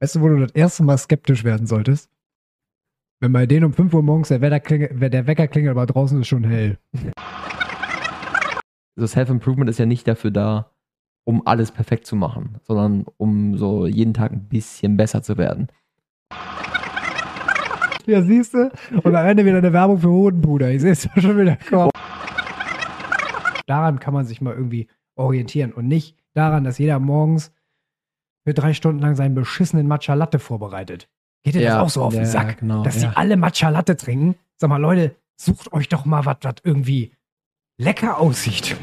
Weißt du, wo du das erste Mal skeptisch werden solltest? Wenn bei denen um 5 Uhr morgens der, Wetter klingelt, der Wecker klingelt, aber draußen ist schon hell. So Self-Improvement ist ja nicht dafür da, um alles perfekt zu machen, sondern um so jeden Tag ein bisschen besser zu werden. Ja, siehst du? Und am Ende wieder eine Werbung für Hodenbruder. Ich sehe es schon wieder kommen. Daran kann man sich mal irgendwie orientieren und nicht daran, dass jeder morgens für drei Stunden lang seinen beschissenen Matcha Latte vorbereitet. Geht dir Ja, das auch so auf den Sack? genau, dass die alle Matcha Latte trinken? Sag mal, Leute, sucht euch doch mal was, was irgendwie lecker aussieht.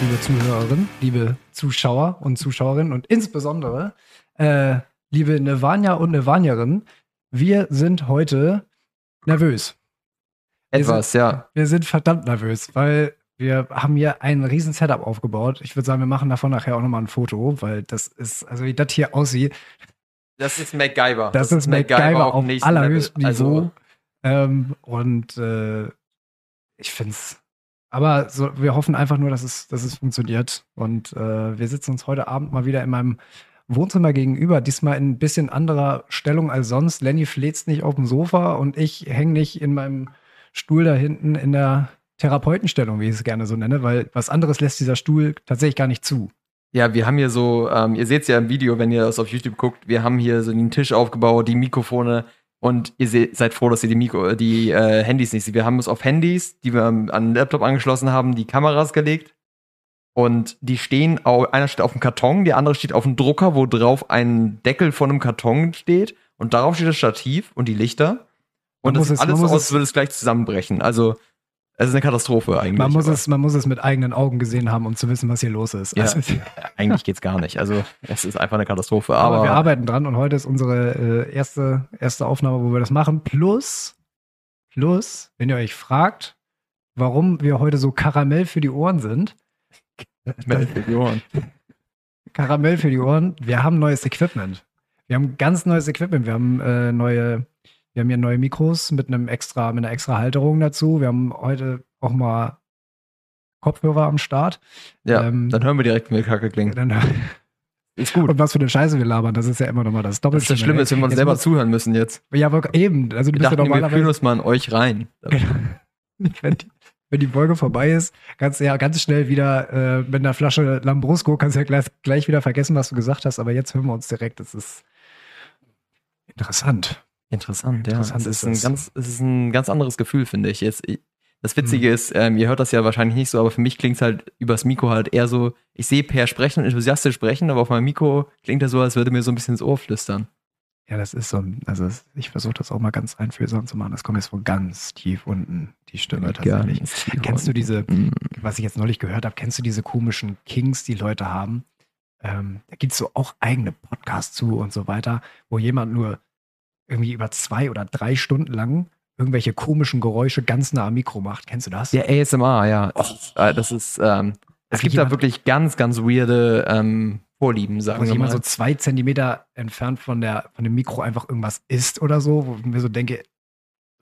Liebe Zuhörerinnen, liebe Zuschauer und Zuschauerinnen und insbesondere äh, liebe Nevania und Nevanierinnen, wir sind heute nervös. Wir Etwas, ja. Wir sind verdammt nervös, weil wir haben hier ein riesen Setup aufgebaut. Ich würde sagen, wir machen davon nachher auch nochmal ein Foto, weil das ist, also wie das hier aussieht, Das ist MacGyver. das, ist MacGyver auf nächstem allerhöchstem Level. Niveau. Also, ähm, und äh, ich finde es. Aber so, wir hoffen einfach nur, dass es, dass es funktioniert. Und äh, wir sitzen uns heute Abend mal wieder in meinem Wohnzimmer gegenüber. Diesmal in ein bisschen anderer Stellung als sonst. Lenny fläzt nicht auf dem Sofa und ich hänge nicht in meinem Stuhl da hinten in der Therapeutenstellung, wie ich es gerne so nenne, weil was anderes lässt dieser Stuhl tatsächlich gar nicht zu. ja, wir haben hier so, ähm, ihr seht es ja im Video, wenn ihr das auf YouTube guckt, wir haben hier so den Tisch aufgebaut, die Mikrofone und ihr seht, seid froh, dass ihr die, Mikro, die äh, Handys nicht seht. Wir haben es auf Handys, die wir an den Laptop angeschlossen haben, die Kameras gelegt. Und die stehen, au- einer steht auf dem Karton, der andere steht auf dem Drucker, wo drauf ein Deckel von einem Karton steht. Und darauf steht das Stativ und die Lichter. Und Man das es- alles so aus, als würde es gleich zusammenbrechen. Also, es ist eine Katastrophe eigentlich. Man muss, aber es, man muss es mit eigenen Augen gesehen haben, um zu wissen, was hier los ist. Ja. Also, Eigentlich geht's gar nicht. Also, es ist einfach eine Katastrophe. Aber, Aber, wir arbeiten dran und heute ist unsere äh, erste, erste Aufnahme, wo wir das machen. Plus, plus, wenn ihr euch fragt, warum wir heute so Karamell für die Ohren sind. Karamell für die Ohren. Wir haben neues Equipment. Wir haben ganz neues Equipment. Wir haben äh, neue, wir haben hier neue Mikros mit einem extra, mit einer extra Halterung dazu. Wir haben heute auch mal Kopfhörer am Start. ja, ähm, dann hören wir direkt, wie wir Kacke klingen. Dann, Ist gut. und was für eine Scheiße wir labern, das ist ja immer noch mal das Das Doppelte. ist das Schlimme, ist, wenn wir uns selber muss- zuhören müssen jetzt. Ja, aber eben. Also du Wir bist ja dachten, wir fühlen normalerweise, uns mal in euch rein. wenn die, wenn die Folge vorbei ist, kannst du ja ganz schnell wieder äh, mit einer Flasche Lambrusco, kannst du ja gleich, gleich wieder vergessen, was du gesagt hast. Aber jetzt hören wir uns direkt. Das ist interessant. Interessant, ja. Interessant es, ist ein das. ganz, es ist ein ganz anderes Gefühl, finde ich. Jetzt. Das Witzige ist, ähm, ihr hört das ja wahrscheinlich nicht so, aber für mich klingt es halt übers Mikro halt eher so, ich sehe Per sprechen und enthusiastisch sprechen, aber auf meinem Mikro klingt das so, als würde mir so ein bisschen ins Ohr flüstern. Ja, das ist so ein, also ich versuche das auch mal ganz einfühlsam zu machen. Das kommt jetzt von ganz tief unten, die Stimme tatsächlich. Tief Kennst du diese, Mm. was ich jetzt neulich gehört habe, kennst du diese komischen Kings, die Leute haben? Ähm, da gibt es so auch eigene Podcasts zu und so weiter, wo jemand nur irgendwie über zwei oder drei Stunden lang irgendwelche komischen Geräusche ganz nah am Mikro macht. Kennst du das? Ja, ASMR, ja. Das ist, äh, das ist ähm, es gibt jemand- da wirklich ganz, ganz weirde ähm, Vorlieben, sagen wir jemand mal. so zwei Zentimeter entfernt von, der, von dem Mikro einfach irgendwas isst oder so, wo ich mir so denke,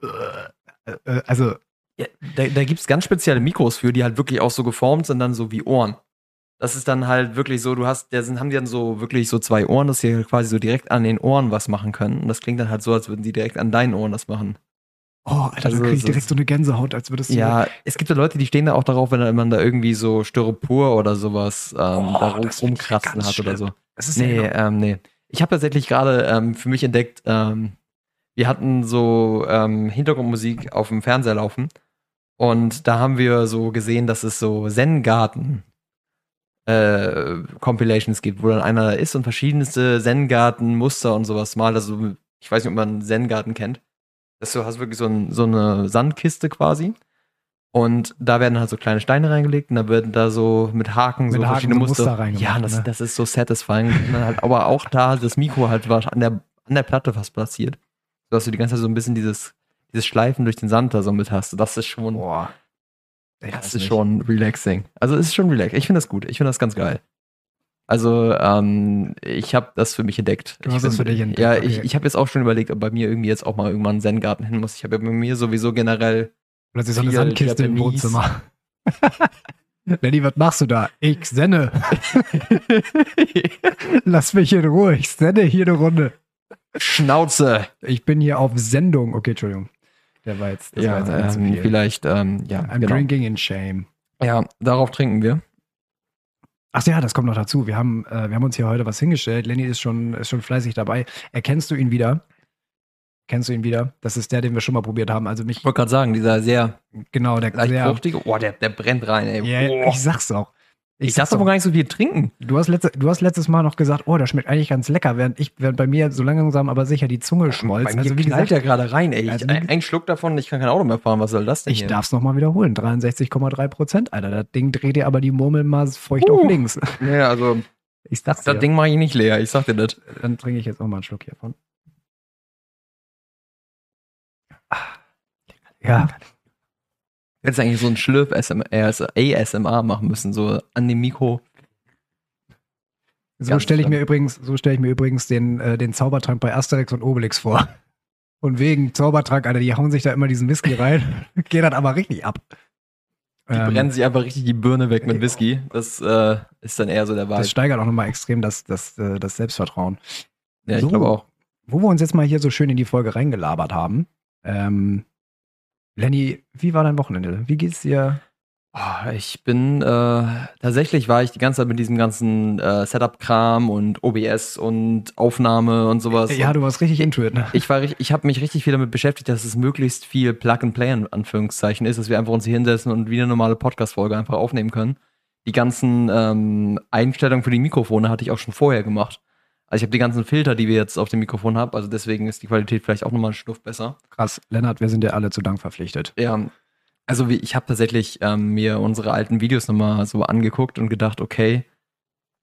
äh, äh, also Ja, da da gibt es ganz spezielle Mikros für, die halt wirklich auch so geformt sind, dann so wie Ohren. Das ist dann halt wirklich so, du hast, der sind, haben die dann so wirklich so zwei Ohren, dass sie quasi so direkt an den Ohren was machen können. Und das klingt dann halt so, als würden sie direkt an deinen Ohren das machen. Oh, Alter, Also, da krieg ich direkt so eine Gänsehaut, als würdest du. Ja, es gibt ja Leute, die stehen da auch darauf, wenn man da irgendwie so Styropor oder sowas ähm, Oh, da rumkratzen hat oder so. das ist Nee, ja ähm, nee. Ich habe tatsächlich gerade ähm, für mich entdeckt, ähm, wir hatten so ähm, Hintergrundmusik auf dem Fernseher laufen und da haben wir so gesehen, dass es so Zen-Garten äh, Compilations gibt, wo dann einer ist und verschiedenste Zen-Garten-Muster und sowas malt. Also ich weiß nicht, ob man Zen-Garten kennt. Das du hast wirklich so, ein, so eine Sandkiste quasi. Und da werden halt so kleine Steine reingelegt und da werden da so mit Haken Mit so Haken verschiedene so Muster. Muster reingemacht, ja, das, ne? das ist so satisfying. Und dann halt, aber auch da das Mikro halt war an der, an der Platte fast platziert. Sodass du die ganze Zeit so ein bisschen dieses, dieses Schleifen durch den Sand da so mit hast. Das ist schon, Boah. Das ist schon relaxing. Also es ist schon relaxing. Ich finde das gut. Ich finde das ganz geil. Also ähm, ich habe das für mich entdeckt. Du ich hast das für dich entdeckt, Ja, okay. ich, ich habe jetzt auch schon überlegt, ob bei mir irgendwie jetzt auch mal irgendwann ein Zen-Garten hin muss. Ich habe ja bei mir sowieso generell Plötzlich so eine Sandkiste im Japanese. Wohnzimmer. Lenny, was machst du da? Ich senne. Lass mich in Ruhe. Ich sende hier eine Runde. Schnauze. Ich bin hier auf Sendung. Okay, Entschuldigung. Der war jetzt, das ja, war jetzt ähm, viel. vielleicht, ähm, ja, I'm genau. drinking in shame. ja, darauf trinken wir. Ach ja, das kommt noch dazu. Wir haben, äh, wir haben uns hier heute was hingestellt. Lenny ist schon, ist schon fleißig dabei. Erkennst du ihn wieder? Kennst du ihn wieder? Das ist der, den wir schon mal probiert haben. Also mich, Ich wollte gerade sagen, dieser sehr genau, der leicht sehr, fruchtige, oh, der, der brennt rein, ey. Ja, Boah. ich sag's auch. Ich sag's darf aber gar nicht so viel trinken. Du hast, letzte, du hast letztes Mal noch gesagt, oh, das schmeckt eigentlich ganz lecker, während ich, während bei mir so langsam aber sicher die Zunge schmolz. Bei mir Also wie knallt der gerade rein, ey. Also ich, ein, ein Schluck davon, ich kann kein Auto mehr fahren. Was soll das denn ich darf es nochmal wiederholen. 63,3 Prozent, Alter. Das Ding dreht dir aber die Murmel mal feucht Uh. auf links. Ja, also Ich sag's das dir. Ding mache ich nicht leer. Ich sag dir das. Dann trinke ich jetzt auch mal einen Schluck hiervon. Ah, Ja, Hättest eigentlich so einen Schlürf ASMR machen müssen, so an dem Mikro. so stelle ich mir übrigens, so stelle ich mir übrigens den, äh, den Zaubertrank bei Asterix und Obelix vor. Und wegen Zaubertrank, Alter, die hauen sich da immer diesen Whisky rein, geht das aber richtig ab. Die Ähm, brennen sich einfach richtig die Birne weg mit Whisky. Das äh, ist dann eher so der Wahl. das steigert auch nochmal extrem das, das, äh, das Selbstvertrauen. Ja, ich so. glaube auch. Wo wir uns jetzt mal hier so schön in die Folge reingelabert haben. Ähm, Lenny, wie war dein Wochenende? Wie geht's dir? Oh, ich bin äh, tatsächlich war ich die ganze Zeit mit diesem ganzen äh, Setup-Kram und OBS und Aufnahme und sowas. Ja, du warst richtig into it, ne? ich war, ich habe mich richtig viel damit beschäftigt, dass es möglichst viel Plug and Play in Anführungszeichen ist, dass wir einfach uns hier hinsetzen und wie eine normale Podcast-Folge einfach aufnehmen können. Die ganzen ähm, Einstellungen für die Mikrofone hatte ich auch schon vorher gemacht. Also ich habe die ganzen Filter, die wir jetzt auf dem Mikrofon haben, also deswegen ist die Qualität vielleicht auch nochmal ein Schnuff besser. Krass, Lennart, wir sind dir alle zu Dank verpflichtet. Ja, also wie, ich habe tatsächlich ähm, mir unsere alten Videos nochmal so angeguckt und gedacht, okay,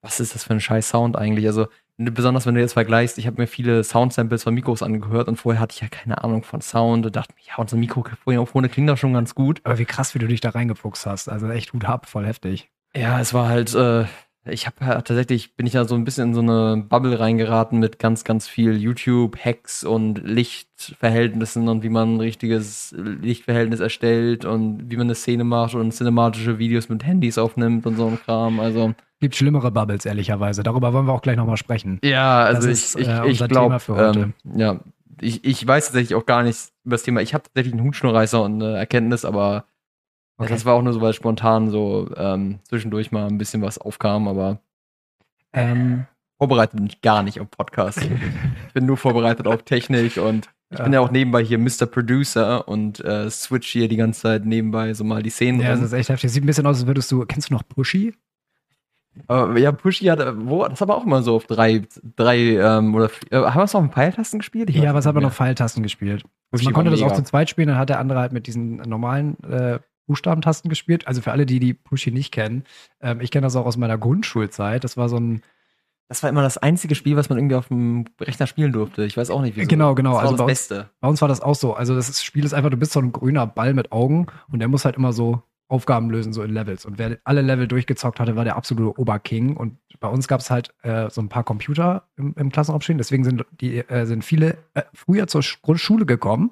was ist das für ein scheiß Sound eigentlich? Also besonders wenn du jetzt vergleichst, ich habe mir viele Soundsamples von Mikros angehört und vorher hatte ich ja keine Ahnung von Sound und dachte mir, ja, unsere Mikrofone klingen doch schon ganz gut. Aber wie krass, wie du dich da reingefuchst hast. Also echt Hut ab, voll heftig. Ja, es war halt, äh, ich habe ja tatsächlich, bin ich ja so ein bisschen in so eine Bubble reingeraten mit ganz, ganz viel YouTube-Hacks und Lichtverhältnissen und wie man ein richtiges Lichtverhältnis erstellt und wie man eine Szene macht und cinematische Videos mit Handys aufnimmt und so ein Kram. Also, Gibt schlimmere Bubbles, ehrlicherweise. Darüber wollen wir auch gleich nochmal sprechen. ja, also Das ich, ist, ich, äh, ich unser glaube, Thema für heute. ähm, ja, ich, ich weiß tatsächlich auch gar nichts über das Thema. Ich habe tatsächlich einen Hutschnurreißer und eine Erkenntnis, aber Okay. das war auch nur so, weil spontan so ähm, zwischendurch mal ein bisschen was aufkam, aber Ähm, vorbereitet bin ich gar nicht auf Podcast. ich bin nur vorbereitet auf Technik und ich Ja. bin ja auch nebenbei hier Mr. Producer und äh, switch hier die ganze Zeit nebenbei so mal die Szenen ja, das rum. ist echt heftig. Sieht ein bisschen aus, als würdest du. Kennst du noch Pushy? Aber, ja, Pushy hat, äh, wo, das aber auch immer so auf drei, drei ähm, oder vier- äh, haben wir es noch auf Pfeiltasten gespielt? Ich Ja, was man mehr. noch Pfeiltasten gespielt? Also man konnte das auch zu zweit spielen, dann hat der andere halt mit diesen normalen äh, Buchstabentasten gespielt. Also für alle, die die Pushy nicht kennen, ähm, ich kenne das auch aus meiner Grundschulzeit. Das war so ein, Das war immer das einzige Spiel, was man irgendwie auf dem Rechner spielen durfte. Ich weiß auch nicht, wieso. Genau, genau. Das war Also das bei uns- Beste. bei uns war das auch so. Also das Spiel ist einfach, du bist so ein grüner Ball mit Augen und der muss halt immer so Aufgaben lösen, so in Levels. Und wer alle Level durchgezockt hatte, war der absolute Oberking. Und bei uns gab es halt äh, so ein paar Computer im, im Klassenraum stehen. Deswegen sind, die, äh, sind viele äh, früher zur Sch- Grundschule gekommen,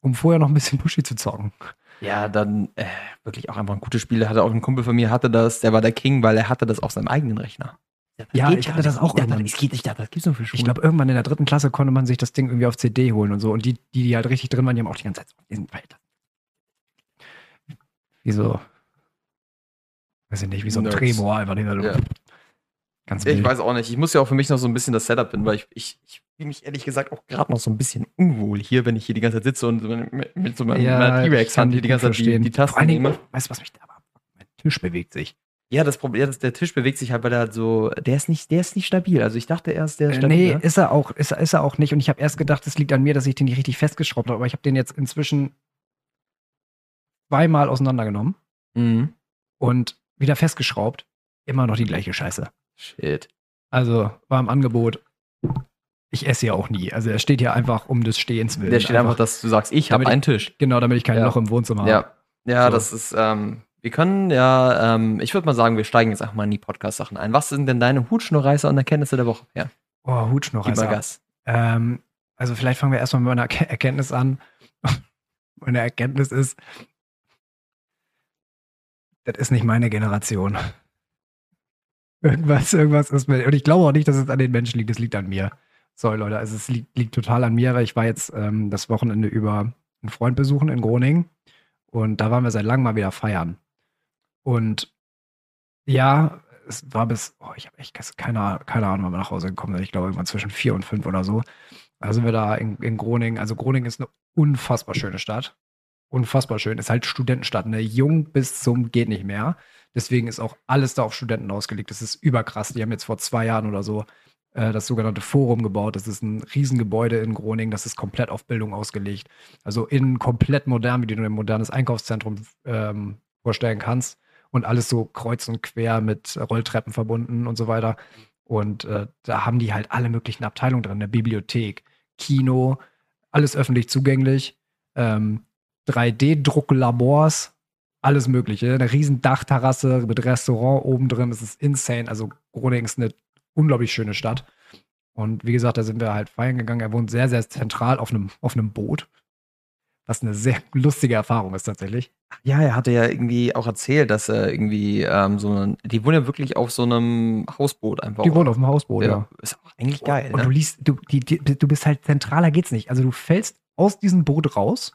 um vorher noch ein bisschen Pushy zu zocken. Ja, dann äh, wirklich auch einfach ein gutes Spiel. Hatte auch ein Kumpel von mir, hatte das, der war der King, weil er hatte das auf seinem eigenen Rechner. Ja, geht ich hatte das nicht. auch Ja, irgendwann. das geht nicht, das gibt's nur für Schulen. Ich glaube, irgendwann in der dritten Klasse konnte man sich das Ding irgendwie auf CD holen und so. Und die, die, die halt richtig drin waren, die haben auch die ganze Zeit so diesen Welt. Wie so, weiß ich nicht, wie so ein Nerds. Tremor einfach. Ja. Ganz Ich weiß auch nicht. Ich muss ja auch für mich noch so ein bisschen das Setup finden, weil ich, ich, ich fühle mich ehrlich gesagt auch gerade noch so ein bisschen unwohl hier, wenn ich hier die ganze Zeit sitze und mit, mit so meinem Ja, T-Rex-Hand hier die ganze Zeit die, die Vor Tasten allen Dingen, nehme. weißt du, was mich da aber mein Tisch bewegt sich. Ja, das Problem, ja, das, der Tisch bewegt sich halt, weil er halt so, der ist nicht, der ist nicht stabil. Also ich dachte erst, der ist Äh, stabil. nee, ist er auch, ist, ist er auch nicht. Und ich habe erst gedacht, es liegt an mir, dass ich den nicht richtig festgeschraubt habe. Aber ich habe den jetzt inzwischen zweimal auseinandergenommen Mhm. und wieder festgeschraubt. Immer noch die gleiche Scheiße. Shit. Also war im Angebot. Ich esse ja auch nie. Also er steht hier einfach um des Stehens willen. Der steht einfach, dass du sagst, ich habe einen Tisch. Genau, damit ich kein Ja. Loch im Wohnzimmer habe. Ja. Ja, So. das ist, ähm, Wir können ja, ähm, ich würde mal sagen, wir steigen jetzt einfach mal in die Podcast-Sachen ein. Was sind denn deine Hutschnurreißer und Erkenntnisse der Woche? Ja. Oh, Hutschnurreißer. Gib mal Gas. Ähm, also vielleicht fangen wir erstmal mit einer Erke- Erkenntnis an. Meine Erkenntnis ist, das ist nicht meine Generation. Irgendwas, irgendwas ist mir. Und ich glaube auch nicht, dass es an den Menschen liegt, es liegt an mir. Sorry, Leute, also es liegt, liegt total an mir, weil ich war jetzt ähm, das Wochenende über einen Freund besuchen in Groningen und da waren wir seit langem mal wieder feiern. Und ja, es war bis, oh, ich habe echt keine, keine Ahnung, wann wir nach Hause gekommen sind. Ich glaube, irgendwann zwischen vier und fünf oder so. Da sind wir da in, in Groningen. Also Groningen ist eine unfassbar schöne Stadt. Unfassbar schön. Ist halt Studentenstadt, ne? Jung bis zum geht nicht mehr. Deswegen ist auch alles da auf Studenten ausgelegt. Das ist überkrass. Die haben jetzt vor zwei Jahren oder so äh, das sogenannte Forum gebaut. Das ist ein Riesengebäude in Groningen. Das ist komplett auf Bildung ausgelegt. Also innen komplett modern, wie du dir ein modernes Einkaufszentrum ähm, vorstellen kannst. Und alles so kreuz und quer mit Rolltreppen verbunden und so weiter. Und äh, da haben die halt alle möglichen Abteilungen drin. Eine Bibliothek, Kino, alles öffentlich zugänglich. Ähm, 3D-Drucklabors, alles Mögliche. Eine riesen Dachterrasse mit Restaurant oben drin. Das ist insane. Also Groningen ist eine unglaublich schöne Stadt. Und wie gesagt, da sind wir halt feiern gegangen. Er wohnt sehr, sehr zentral auf einem, auf einem Boot. Was eine sehr lustige Erfahrung ist tatsächlich. Ja, er hatte ja irgendwie auch erzählt, dass er irgendwie ähm, so ein, die wohnen ja wirklich auf so einem Hausboot einfach. Die wohnen auf dem Hausboot, ja. ja. Ist auch eigentlich geil. Und ne? du liest, du, die, die, du bist halt zentraler geht's nicht. Also du fällst aus diesem Boot raus.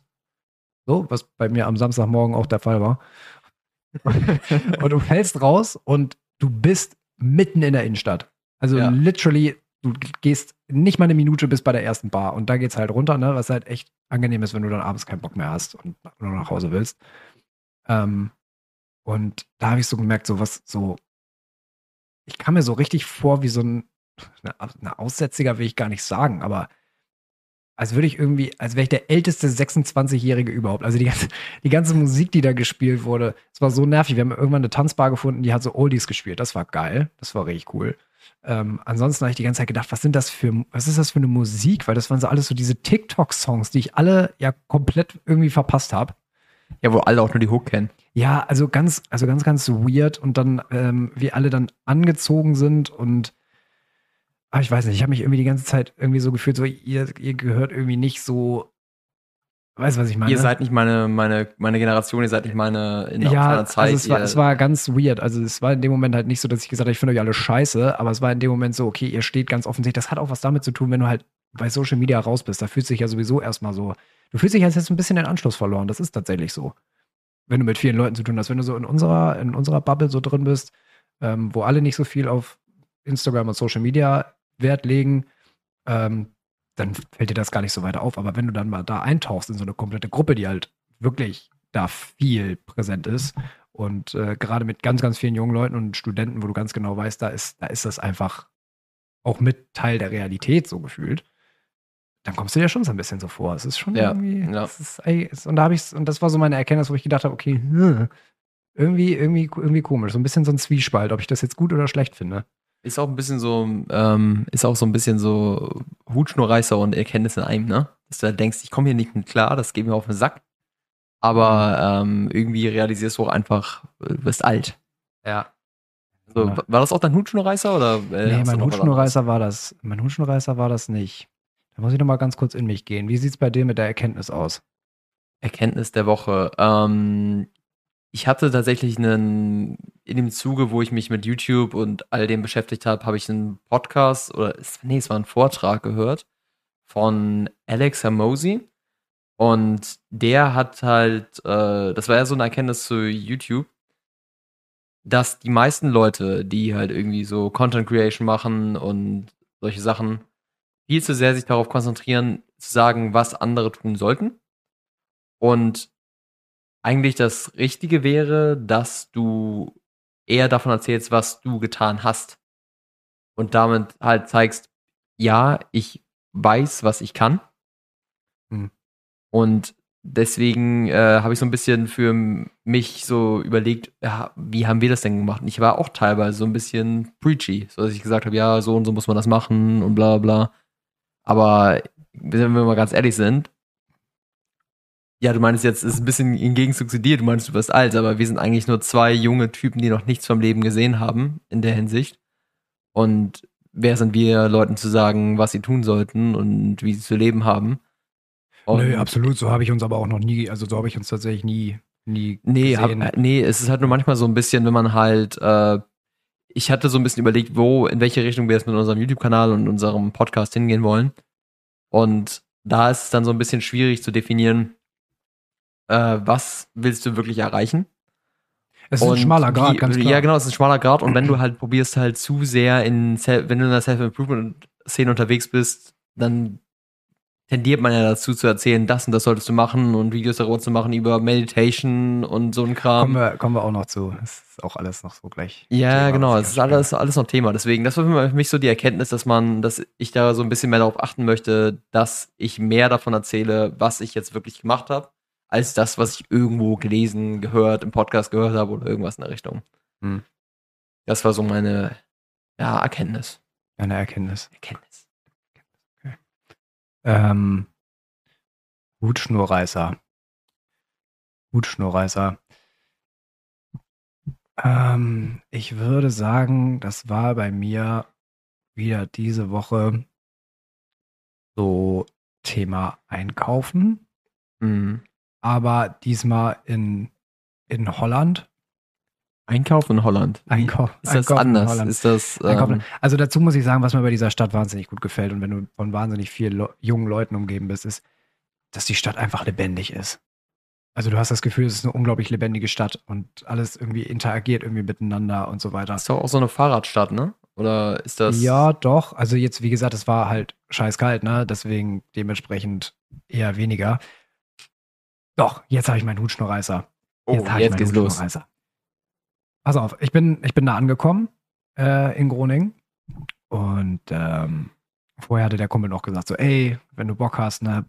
So, was bei mir am Samstagmorgen auch der Fall war. und du fällst raus und du bist mitten in der Innenstadt. Also Ja. literally, du gehst nicht mal eine Minute bis bei der ersten Bar und da geht's halt runter, ne? Was halt echt angenehm ist, wenn du dann abends keinen Bock mehr hast und nur nach Hause willst. Ähm, und da habe ich so gemerkt, so was, so, ich kam mir so richtig vor wie so ein, eine, eine Aussätziger will ich gar nicht sagen, aber als würde ich irgendwie, als wäre ich der älteste 26-Jährige überhaupt. Also die ganze, die ganze Musik, die da gespielt wurde, es war so nervig. Wir haben irgendwann eine Tanzbar gefunden, die hat so Oldies gespielt. Das war geil. Das war richtig cool. Ähm, ansonsten habe ich die ganze Zeit gedacht, was sind das für, was ist das für eine Musik? Weil das waren so alles so diese TikTok-Songs, die ich alle ja komplett irgendwie verpasst habe. Ja, wo alle auch nur die Hook kennen. Ja, also ganz, also ganz, ganz weird und dann, ähm, wir alle dann angezogen sind und ah, ich weiß nicht, ich habe mich irgendwie die ganze Zeit irgendwie so gefühlt, so ihr, ihr gehört irgendwie nicht so, weißt du, was ich meine? Ihr seid nicht meine, meine, meine Generation, ihr seid nicht meine in ja, meiner Zeit. also es war, es war ganz weird. Also es war in dem Moment halt nicht so, dass ich gesagt habe, ich finde euch alle scheiße, aber es war in dem Moment so, okay, ihr steht ganz offensichtlich. Das hat auch was damit zu tun, wenn du halt bei Social Media raus bist. Da fühlt sich ja sowieso erstmal so, du fühlst dich als jetzt ein bisschen den Anschluss verloren. Das ist tatsächlich so. Wenn du mit vielen Leuten zu tun hast, wenn du so in unserer, in unserer Bubble so drin bist, ähm, wo alle nicht so viel auf Instagram und Social Media Wert legen, ähm, dann fällt dir das gar nicht so weit auf. Aber wenn du dann mal da eintauchst in so eine komplette Gruppe, die halt wirklich da viel präsent ist und äh, gerade mit ganz, ganz vielen jungen Leuten und Studenten, wo du ganz genau weißt, da ist, da ist das einfach auch mit Teil der Realität so gefühlt, dann kommst du dir schon so ein bisschen so vor. Es ist schon Ja, irgendwie, ja. ist, ey, und da habe ich und das war so meine Erkenntnis, wo ich gedacht habe, okay, hm, irgendwie, irgendwie, irgendwie komisch, so ein bisschen so ein Zwiespalt, ob ich das jetzt gut oder schlecht finde. Ist auch ein bisschen so, ähm, ist auch so ein bisschen so Hutschnurreißer und Erkenntnis in einem, ne? Dass du halt denkst, ich komme hier nicht mit klar, das geht mir auf den Sack. Aber ähm, irgendwie realisierst du auch einfach, äh, du bist alt. Ja. So, Ja. War das auch dein Hutschnurreißer oder? Äh, Nee, mein Hutschnurreißer war das. Mein Hutschnurreißer war das nicht. Da muss ich noch mal ganz kurz in mich gehen. Wie sieht's bei dir mit der Erkenntnis aus? Erkenntnis der Woche. Ähm, ich hatte tatsächlich einen, in dem Zuge, wo ich mich mit YouTube und all dem beschäftigt habe, habe ich einen Podcast oder, nee, es war ein Vortrag gehört von Alex Hermosi. Und der hat halt, äh, das war ja so eine Erkenntnis zu YouTube, dass die meisten Leute, die halt irgendwie so Content Creation machen und solche Sachen, viel zu sehr sich darauf konzentrieren, zu sagen, was andere tun sollten. Und eigentlich das Richtige wäre, dass du eher davon erzählst, was du getan hast. Und damit halt zeigst, ja, ich weiß, was ich kann. Hm. Und deswegen äh, habe ich so ein bisschen für mich so überlegt, ja, wie haben wir das denn gemacht? Und ich war auch teilweise so ein bisschen preachy, so dass ich gesagt habe, ja, so und so muss man das machen und bla bla. Aber wenn wir mal ganz ehrlich sind, Ja, du meinst jetzt, es ist ein bisschen im Gegenzug zu dir, du meinst, du wirst alt, aber wir sind eigentlich nur zwei junge Typen, die noch nichts vom Leben gesehen haben, in der Hinsicht. Und wer sind wir, Leuten zu sagen, was sie tun sollten und wie sie zu leben haben? Und Nö, absolut. So habe ich uns aber auch noch nie, also so habe ich uns tatsächlich nie, nie Nee, hab, gesehen. äh, nee, es ist halt nur manchmal so ein bisschen, wenn man halt, äh, ich hatte so ein bisschen überlegt, wo, in welche Richtung wir jetzt mit unserem YouTube-Kanal und unserem Podcast hingehen wollen. Und da ist es dann so ein bisschen schwierig zu definieren, äh, was willst du wirklich erreichen? es ist ein Und schmaler Grad, wie, ganz klar. Ja, genau, es ist ein schmaler Grad. Und wenn du halt probierst halt zu sehr in, wenn du in der Self-Improvement-Szene unterwegs bist, dann tendiert man ja dazu zu erzählen, das und das solltest du machen und Videos darüber zu machen über Meditation und so ein Kram. Kommen wir, kommen wir auch noch zu. Das ist auch alles noch so gleich. Ja, Thema, genau, es ist alles, alles noch Thema. Deswegen, das war für mich so die Erkenntnis, dass man, dass ich da so ein bisschen mehr darauf achten möchte, dass ich mehr davon erzähle, was ich jetzt wirklich gemacht habe, als das, was ich irgendwo gelesen, gehört, im Podcast gehört habe oder irgendwas in der Richtung. Hm. Das war so meine ja, Erkenntnis. Eine Erkenntnis. Erkenntnis. Ähm, Hutschnurreißer. Hutschnurreißer. Ähm, ich würde sagen, das war bei mir wieder diese Woche so Thema Einkaufen, Mhm. Aber diesmal in, in Holland. Einkauf in Holland. Einkauf, Ist das Einkaufen in anders? Ist das. Ähm, Also dazu muss ich sagen, was mir bei dieser Stadt wahnsinnig gut gefällt und wenn du von wahnsinnig vielen Le jungen Leuten umgeben bist, ist, dass die Stadt einfach lebendig ist. Also du hast das Gefühl, es ist eine unglaublich lebendige Stadt und alles irgendwie interagiert irgendwie miteinander und so weiter. ist doch auch so eine Fahrradstadt, ne? Oder ist das. Ja, doch. Also jetzt, wie gesagt, es war halt scheiß kalt, ne? Deswegen dementsprechend eher weniger. Doch, jetzt habe ich meinen Hutschnurreißer. oh, Jetzt, jetzt meinen geht's los. Pass auf, ich bin, ich bin da angekommen äh, in Groningen und ähm, vorher hatte der Kumpel noch gesagt so, ey, wenn du Bock hast, ne,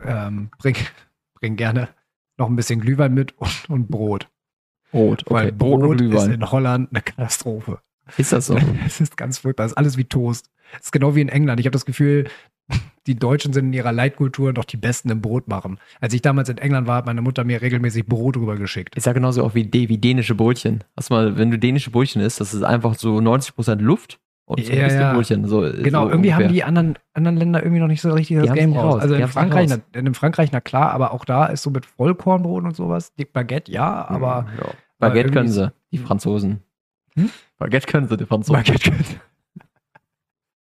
ähm, bring, bring gerne noch ein bisschen Glühwein mit und, und Brot. Rot, Weil okay. Brot, Brot und ist in Holland eine Katastrophe. Ist das so? Es ist ganz furchtbar. Es ist alles wie Toast. Es ist genau wie in England. Ich habe das Gefühl, die Deutschen sind in ihrer Leitkultur doch die Besten im Brot machen. Als ich damals in England war, hat meine Mutter mir regelmäßig Brot rübergeschickt. Ist ja genauso auch wie, D- wie dänische Brötchen. Du mal, wenn du dänische Brötchen isst, das ist einfach so 90% Luft und so ein Ja, bisschen ja. Brötchen. So, Genau, so irgendwie haben ungefähr. die anderen, anderen Länder irgendwie noch nicht so richtig das Die haben's Game raus. raus. Also Die in Frankreich, raus. na, in Frankreich, na klar, aber auch da ist so mit Vollkornbrot und sowas. Die Baguette, ja, aber Mhm, ja. Baguette können sie, die Franzosen. Hm? Baguette können sie, die Franzosen. Baguette können sie.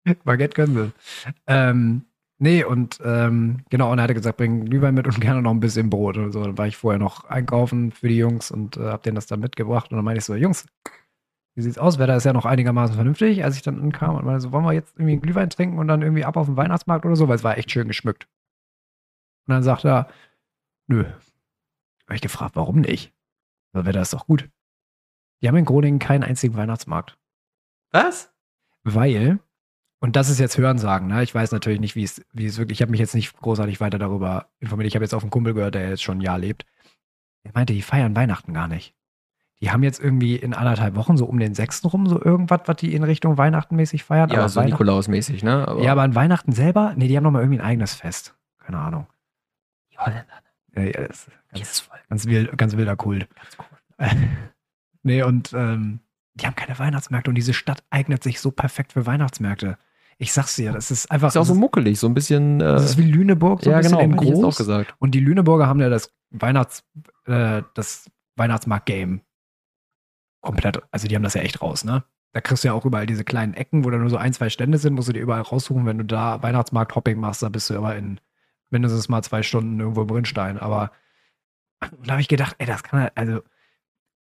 Baguette können sie. Ähm, nee, und ähm, genau, und er hatte gesagt, bring Glühwein mit und gerne noch ein bisschen Brot und so. Dann war ich vorher noch einkaufen für die Jungs und äh, hab denen das dann mitgebracht. Und dann meinte ich so, Jungs, wie sieht's aus? Wetter ist ja noch einigermaßen vernünftig, als ich dann ankam und meinte so, wollen wir jetzt irgendwie einen Glühwein trinken und dann irgendwie ab auf den Weihnachtsmarkt oder so, weil es war echt schön geschmückt. Und dann sagt er, nö. Hab ich gefragt, warum nicht? Das Wetter ist doch gut. Die haben in Groningen keinen einzigen Weihnachtsmarkt Was? weil, und das ist jetzt Hörensagen, ne? ich weiß natürlich nicht, wie es, wie es wirklich, ich habe mich jetzt nicht großartig weiter darüber informiert. Ich habe jetzt auf einen Kumpel gehört, der jetzt schon ein Jahr lebt. Der meinte, die feiern Weihnachten gar nicht. Die haben jetzt irgendwie in anderthalb Wochen, so um den sechsten rum, so irgendwas, was die in Richtung Weihnachten mäßig feiern. Ja, aber so Nikolaus-mäßig, ne? Aber ja, aber an Weihnachten selber, nee, die haben nochmal irgendwie ein eigenes Fest. Keine Ahnung. die Holländer, Ja, ja, das ist ganz, ist voll. ganz, wild, ganz wilder Kult. Ganz cool. nee, und ähm, die haben keine Weihnachtsmärkte und diese Stadt eignet sich so perfekt für Weihnachtsmärkte. Ich sag's dir, das ist einfach. Ist auch so muckelig, so ein bisschen. Äh, Das ist wie Lüneburg, so ja, ein bisschen genau, in jetzt auch groß. gesagt. Und die Lüneburger haben ja das Weihnachts, äh, das Weihnachtsmarkt-Game komplett, also die haben das ja echt raus, ne? Da kriegst du ja auch überall diese kleinen Ecken, wo da nur so ein, zwei Stände sind, musst du dir überall raussuchen. Wenn du da Weihnachtsmarkt-Hopping machst, da bist du aber in mindestens mal zwei Stunden irgendwo im Rinnstein. Aber da habe ich gedacht, ey, das kann also,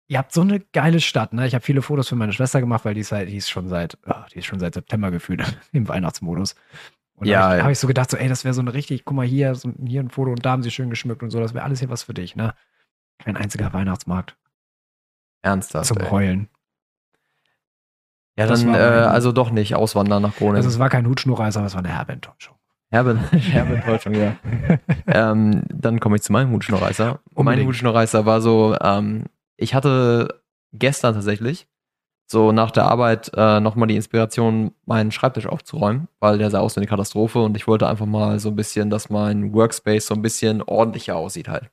ihr habt so eine geile Stadt, ne? Ich habe viele Fotos für meine Schwester gemacht, weil die ist halt, die ist schon seit, oh, die ist schon seit September gefühlt im Weihnachtsmodus. Und Ja, da habe ich, hab ich so gedacht, so, ey, das wäre so eine richtig, guck mal hier, so, hier ein Foto und da haben sie schön geschmückt und so, das wäre alles hier was für dich, ne? Kein einziger Weihnachtsmarkt Ernsthaft. zum ey. Heulen. Ja, Das dann äh, mein- also doch nicht auswandern nach Groningen. Also es war kein Hutschnurreißer, aber es war eine herbe Enttäuschung. Herbe, herbe Enttäuschung, ja. ähm, dann komme ich zu meinem Hutschnurreißer. Mein Unbedingt. Hutschnurreißer war so, ähm, ich hatte gestern tatsächlich so nach der Arbeit äh, nochmal die Inspiration, meinen Schreibtisch aufzuräumen, weil der sah aus wie eine Katastrophe und ich wollte einfach mal so ein bisschen, dass mein Workspace so ein bisschen ordentlicher aussieht halt.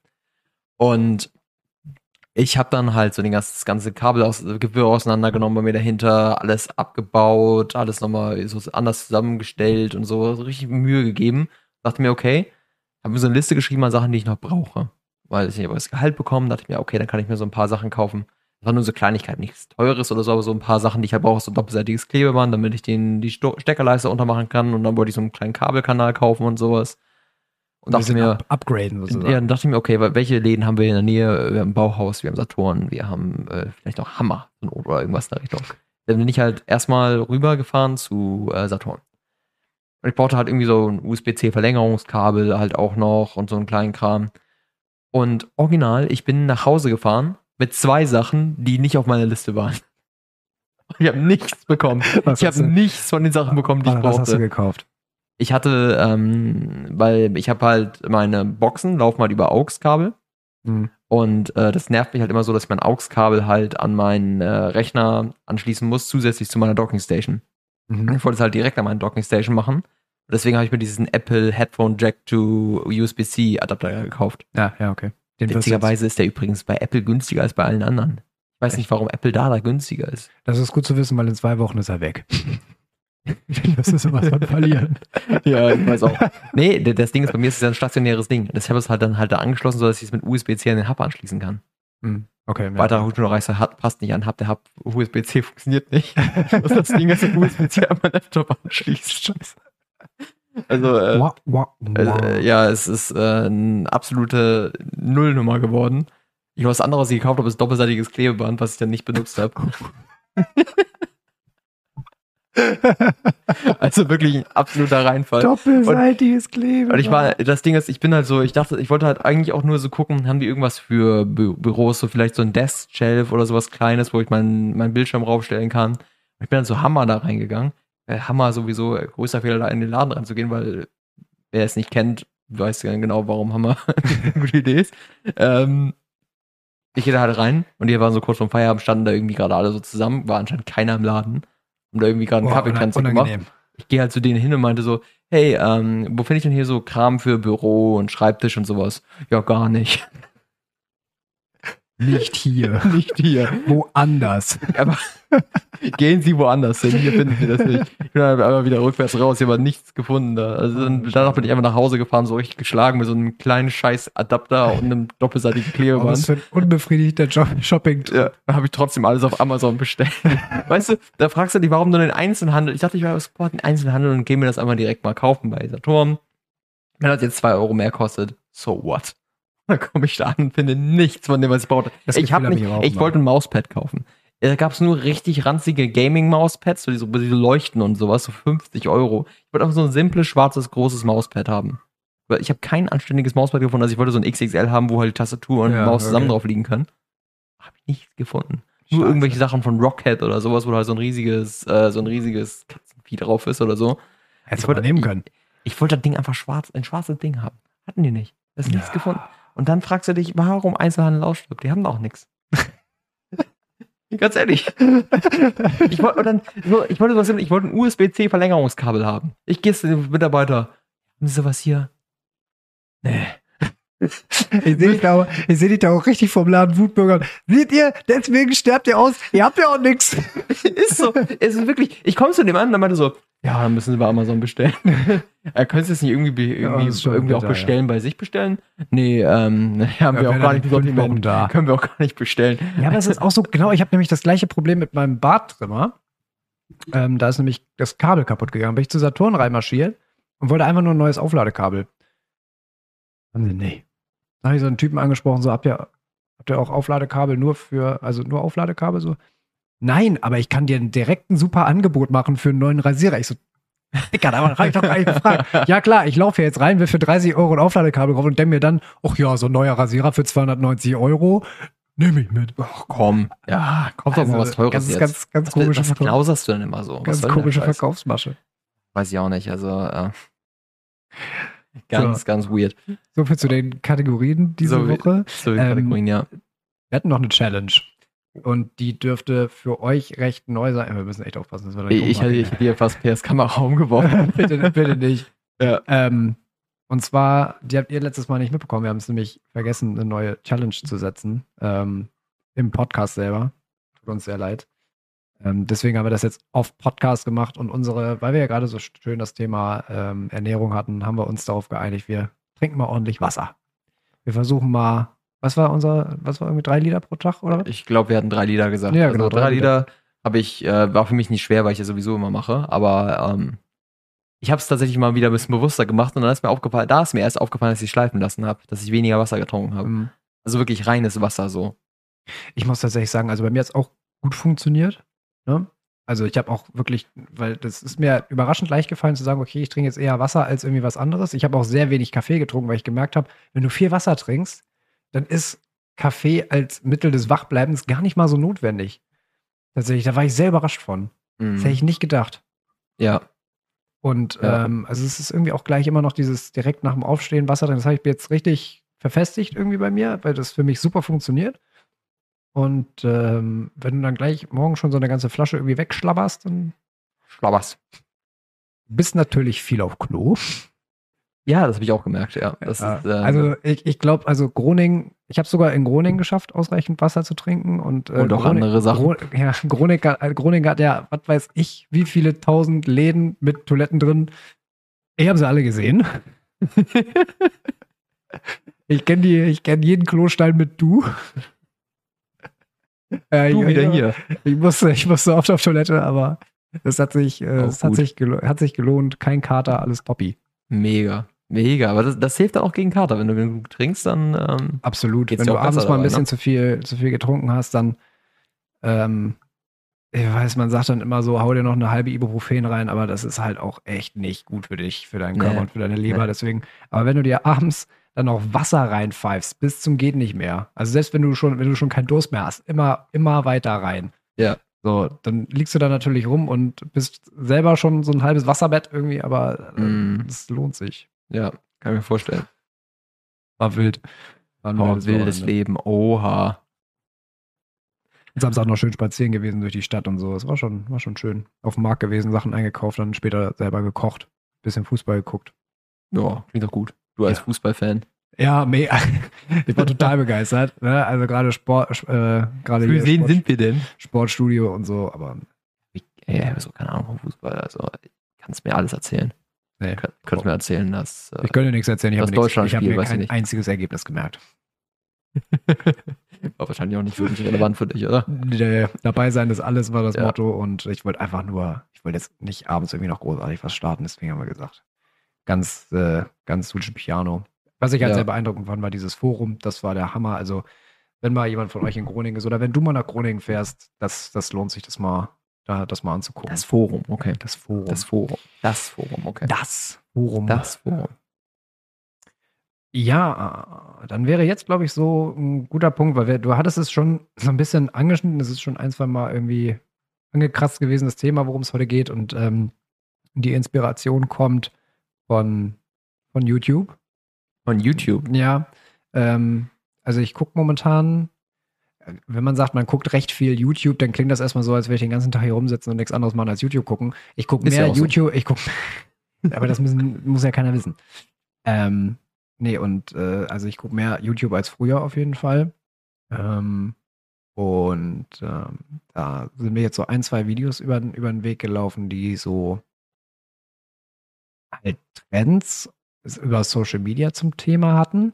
Und ich habe dann halt so den ganzen, das ganze Kabel aus, Gewirr auseinandergenommen bei mir dahinter, alles abgebaut, alles nochmal so anders zusammengestellt und so, so richtig Mühe gegeben. Dachte mir, okay, habe mir so eine Liste geschrieben an Sachen, die ich noch brauche. Weil ich habe das Gehalt bekommen, dachte ich mir, okay, dann kann ich mir so ein paar Sachen kaufen. Das war nur so Kleinigkeiten, nichts Teures oder so, aber so ein paar Sachen, die ich halt brauche, so doppelseitiges Klebeband, damit ich den die Steckerleiste untermachen kann und dann wollte ich so einen kleinen Kabelkanal kaufen und sowas. Und dachte mir, up upgraden sozusagen. ja, dann dachte ich mir, okay, welche Läden haben wir in der Nähe? Wir haben ein Bauhaus, wir haben Saturn, wir haben äh, vielleicht noch Hammer oder irgendwas in der Richtung. Dann bin ich halt erstmal rübergefahren zu äh, Saturn. Und ich brauchte halt irgendwie so ein USB-C-Verlängerungskabel halt auch noch und so einen kleinen Kram. Und original, ich bin nach Hause gefahren mit zwei Sachen, die nicht auf meiner Liste waren. Ich habe nichts bekommen. Was ich habe nichts von den Sachen bekommen, die ich Was hast du brauchte. gekauft? Ich hatte, ähm, weil ich habe halt meine Boxen laufen halt über AUX-Kabel. Hm. Und äh, das nervt mich halt immer so, dass ich mein AUX-Kabel halt an meinen äh, Rechner anschließen muss, zusätzlich zu meiner Dockingstation. Mhm. Ich wollte es halt direkt an meine Dockingstation machen. Und deswegen habe ich mir diesen Apple Headphone Jack to USB-C Adapter gekauft. Ja, ja, okay. Den Witzigerweise ist der übrigens bei Apple günstiger als bei allen anderen. Ich weiß nicht, warum Apple da da günstiger ist. Das ist gut zu wissen, weil in zwei Wochen ist er weg. das ist immer so ein Verlieren. Ja, ich weiß auch. Nee, das Ding ist, bei mir ist es ja ein stationäres Ding. Das habe ich es halt dann halt da angeschlossen, sodass ich es mit USB-C an den Hub anschließen kann. Hm. Okay, ja. Weiterer Hutschnurreißer hat, passt nicht an Hub, der Hub USB-C funktioniert nicht. Ich muss das Ding jetzt mit USB-C an meinen Laptop anschließen. Also, äh, Wah, wah, wah. äh, ja, es ist äh, eine absolute Nullnummer geworden. Ich andere, was ich gekauft habe, ist doppelseitiges Klebeband, was ich dann nicht benutzt habe. Also wirklich ein absoluter Reinfall. Doppelseitiges Klebe. Und ich war, das Ding ist, ich bin halt so, ich dachte, ich wollte halt eigentlich auch nur so gucken, haben die irgendwas für Bü Büros, so vielleicht so ein Desk-Shelf oder sowas Kleines, wo ich meinen meinen Bildschirm raufstellen kann. Ich bin dann so Hammer da reingegangen. Äh, Hammer sowieso, äh, größter Fehler, da in den Laden reinzugehen, weil wer es nicht kennt, weiß ja genau, warum Hammer eine gute Idee ist. Ähm, ich gehe da halt rein und die waren so kurz vom Feierabend, standen da irgendwie gerade alle so zusammen, war anscheinend keiner im Laden. Und da irgendwie gerade einen Boah, Kaffeekränzchen gemacht ich gehe halt zu denen hin und meinte so, hey, ähm, wo finde ich denn hier so Kram für Büro und Schreibtisch und sowas? Ja, gar nicht. Nicht hier. nicht hier. Woanders. Aber gehen Sie woanders hin, hier finden Sie das nicht. Ich bin dann einfach wieder rückwärts raus, hier war nichts gefunden da. Also dann, danach bin ich einfach nach Hause gefahren, so richtig geschlagen mit so einem kleinen scheiß Adapter und einem doppelseitigen Was Klebeband. für ein unbefriedigter Shopping. Ja, habe ich trotzdem alles auf Amazon bestellt. weißt du, da fragst du dich, warum nur den Einzelhandel? Ich dachte, ich war Support den Einzelhandel und gehe mir das einmal direkt mal kaufen bei Saturn. Wenn das jetzt zwei Euro mehr kostet, so what? Dann komme ich da an und finde nichts von dem, was ich brauchte. Das ich habe hab nicht, ich ich wollte ein Mauspad kaufen. Da gab es nur richtig ranzige Gaming-Mauspads, so diese, diese Leuchten und sowas, so 50 Euro. Ich wollte einfach so ein simples, schwarzes, großes Mauspad haben. Weil Ich habe kein anständiges Mauspad gefunden, also ich wollte so ein XXL haben, wo halt Tastatur und Ja, Maus zusammen okay. drauf liegen können. Habe ich nichts gefunden. Nur Scheiße. irgendwelche Sachen von Rockhead oder sowas, wo da halt so ein riesiges, äh, so ein riesiges Katzenvieh drauf ist oder so. Hättest Ich du nehmen können. Ich wollte das Ding einfach schwarz, ein schwarzes Ding haben. Hatten die nicht. Das ist nichts Ja. gefunden. Und dann fragst du dich, warum Einzelhandel ausstirbt. Die haben auch nichts. Ganz ehrlich. Ich wollte und dann, so, ich wollte was, ich wollte ein USB-C-Verlängerungskabel haben. Ich gehe zu dem Mitarbeiter. Haben Sie sowas hier? Nee. Ich sehe dich, da auch- ich seh dich da auch richtig vom Laden Wutbürgern. Seht ihr, deswegen sterbt ihr aus. Ihr habt ja auch nichts. ist so. Es ist wirklich. Ich komme zu dem an und dann meinte so, ja, dann müssen Sie bei Amazon bestellen. er könnte es nicht irgendwie, irgendwie, das schon irgendwie auch bitter, bestellen, bei sich bestellen? Nee, ähm, haben Ja, wir auch gar nicht Sortiment. da. Können wir auch gar nicht bestellen. Ja, aber es ist auch so, genau, ich habe nämlich das gleiche Problem mit meinem Barttrimmer. Ähm, da ist nämlich das Kabel kaputt gegangen. Bin ich zu Saturn reinmarschiert und wollte einfach nur ein neues Aufladekabel. Haben sie, nee. Dann habe ich so einen Typen angesprochen, so, habt ihr, habt ihr auch Aufladekabel nur für, also nur Aufladekabel so? Nein, aber ich kann dir einen direkten super Angebot machen für einen neuen Rasierer. Ich so, Dicker, da habe ich doch gar nicht gefragt. Ja klar, ich laufe jetzt rein, will für 30 Euro ein Aufladekabel kaufen und denke mir dann, ach ja, so ein neuer Rasierer für 290 Euro, nehme ich mit. Ach komm. Ja, kommt doch mal was Teures ganz, jetzt. Ganz, ganz was, komische, was Verkauf knauserst du denn immer so? Ganz komische? Verkaufsmasche. Weiß ich auch nicht. Also, äh, ganz, So. ganz weird. So viel zu den Kategorien diese So Woche. So Ähm, Kategorien, ja. Wir hatten noch eine Challenge. Und die dürfte für euch recht neu sein. Wir müssen echt aufpassen, dass wir da Ich, ich, hätte- ich hätte hier fast PS Kamera umgeworfen. bitte, bitte nicht. Ja. Ähm, und zwar, die habt ihr letztes Mal nicht mitbekommen. Wir haben es nämlich vergessen, eine neue Challenge zu setzen. Ähm, Im Podcast selber. Tut uns sehr leid. Ähm, deswegen haben wir das jetzt auf Podcast gemacht und unsere, weil wir ja gerade so schön das Thema ähm, Ernährung hatten, haben wir uns darauf geeinigt, wir trinken mal ordentlich Wasser. Wir versuchen mal, was war unser, was war irgendwie drei Liter pro Tag oder? Ich glaube, wir hatten drei Liter gesagt. Ja, also genau, drei drei Liter habe ich, äh, war für mich nicht schwer, weil ich ja sowieso immer mache. Aber ähm, ich habe es tatsächlich mal wieder ein bisschen bewusster gemacht und dann ist mir aufgefallen, da ist mir erst aufgefallen, dass ich schleifen lassen habe, dass ich weniger Wasser getrunken habe. Ähm, Also wirklich reines Wasser so. Ich muss tatsächlich sagen, also bei mir hat es auch gut funktioniert. Ne? Also ich habe auch wirklich, weil das ist mir überraschend leicht gefallen zu sagen, okay, ich trinke jetzt eher Wasser als irgendwie was anderes. Ich habe auch sehr wenig Kaffee getrunken, weil ich gemerkt habe, wenn du viel Wasser trinkst, dann ist Kaffee als Mittel des Wachbleibens gar nicht mal so notwendig. Tatsächlich, da war ich sehr überrascht von. Mhm. Das hätte ich nicht gedacht. Ja. Und Ja. ähm, also es ist irgendwie auch gleich immer noch dieses direkt nach dem Aufstehen Wasser drin. Das habe ich jetzt richtig verfestigt irgendwie bei mir, weil das für mich super funktioniert. Und ähm, wenn du dann gleich morgen schon so eine ganze Flasche irgendwie wegschlabberst, dann Schlabbers. bist natürlich viel auf Klo. Ja, das habe ich auch gemerkt, ja. Ja, ist, ähm, also ich, ich glaube, also Groningen, ich habe sogar in Groningen geschafft, ausreichend Wasser zu trinken. Und, äh, Und auch Groning- andere Sachen. Gro ja, Groningen, hat- äh, Groningen hat ja, was weiß ich, wie viele tausend Läden mit Toiletten drin. Ich habe sie alle gesehen. ich kenne die, ich kenne jeden Klostein mit du. Äh, du ich- wieder hier. Ich musste, ich musste oft auf Toilette, aber es hat sich, äh, es hat sich, hat sich gelohnt. Kein Kater, alles Toppi. Mega. Mega. Aber das, das hilft dann auch gegen Kater. Wenn du genug trinkst, dann ähm, Absolut. Wenn du abends mal ein bisschen ne? zu viel, zu viel getrunken hast, dann, ähm, ich weiß, man sagt dann immer so, hau dir noch eine halbe Ibuprofen rein, aber das ist halt auch echt nicht gut für dich, für deinen Nee. Körper und für deine Leber. Nee. Deswegen, aber wenn du dir abends dann noch Wasser reinpfeifst, bis zum geht nicht mehr. Also selbst wenn du schon, wenn du schon keinen Durst mehr hast, immer, immer weiter rein. Ja. So, dann liegst du da natürlich rum und bist selber schon so ein halbes Wasserbett irgendwie, aber äh, Mm. das lohnt sich. Ja, kann ich mir vorstellen. War wild. War ein Oh, wildes Wochenende. Leben. Oha. Samstag noch schön spazieren gewesen durch die Stadt und so. Es war schon, war schon schön. Auf dem Markt gewesen, Sachen eingekauft, dann später selber gekocht. Bisschen Fußball geguckt. Ja, klingt doch gut. Du als Ja. Fußballfan. Ja, mega. Ich war total begeistert. Ne? Also gerade Sport, äh, gerade Für wen Sport, sind wir denn? Sportstudio und so, aber Ich, ey, ich habe so keine Ahnung vom Fußball. Also, kannst mir alles erzählen. Nee. Kön könntest mir erzählen, dass. Äh, Ich könnte nichts erzählen. Ich habe nichts- Deutschland ich habe spielt, mir kein einziges Ergebnis gemerkt. war wahrscheinlich auch nicht wirklich relevant für dich, oder? Nee, dabei sein ist alles, war das Ja. Motto. Und ich wollte einfach nur, ich wollte jetzt nicht abends irgendwie noch großartig was starten, deswegen haben wir gesagt, ganz, äh, ganz Suche Piano. Was ich halt Ja. sehr beeindruckend fand, war dieses Forum. Das war der Hammer. Also, wenn mal jemand von euch in Groningen ist oder wenn du mal nach Groningen fährst, das, das lohnt sich, das mal, da, das mal anzugucken. Das Forum, okay. das Forum. Das Forum. Das Forum, okay. das Forum. Das Forum. Ja, dann wäre jetzt, glaube ich, so ein guter Punkt, weil wir, du hattest es schon so ein bisschen angeschnitten. Es ist schon ein, zwei Mal irgendwie angekratzt gewesen, das Thema, worum es heute geht. Und ähm, die Inspiration kommt von, von YouTube. Von YouTube. Ja, ähm, also ich gucke momentan, wenn man sagt, man guckt recht viel YouTube, dann klingt das erstmal so, als würde ich den ganzen Tag hier rumsitzen und nichts anderes machen als YouTube gucken. Ich gucke mehr ja auch so. YouTube, ich gucke, aber das müssen, muss ja keiner wissen. Ähm, nee, und äh, also ich gucke mehr YouTube als früher auf jeden Fall. Ähm, und ähm, da sind mir jetzt so ein, zwei Videos über, über den Weg gelaufen, die so halt Trends über Social Media zum Thema hatten,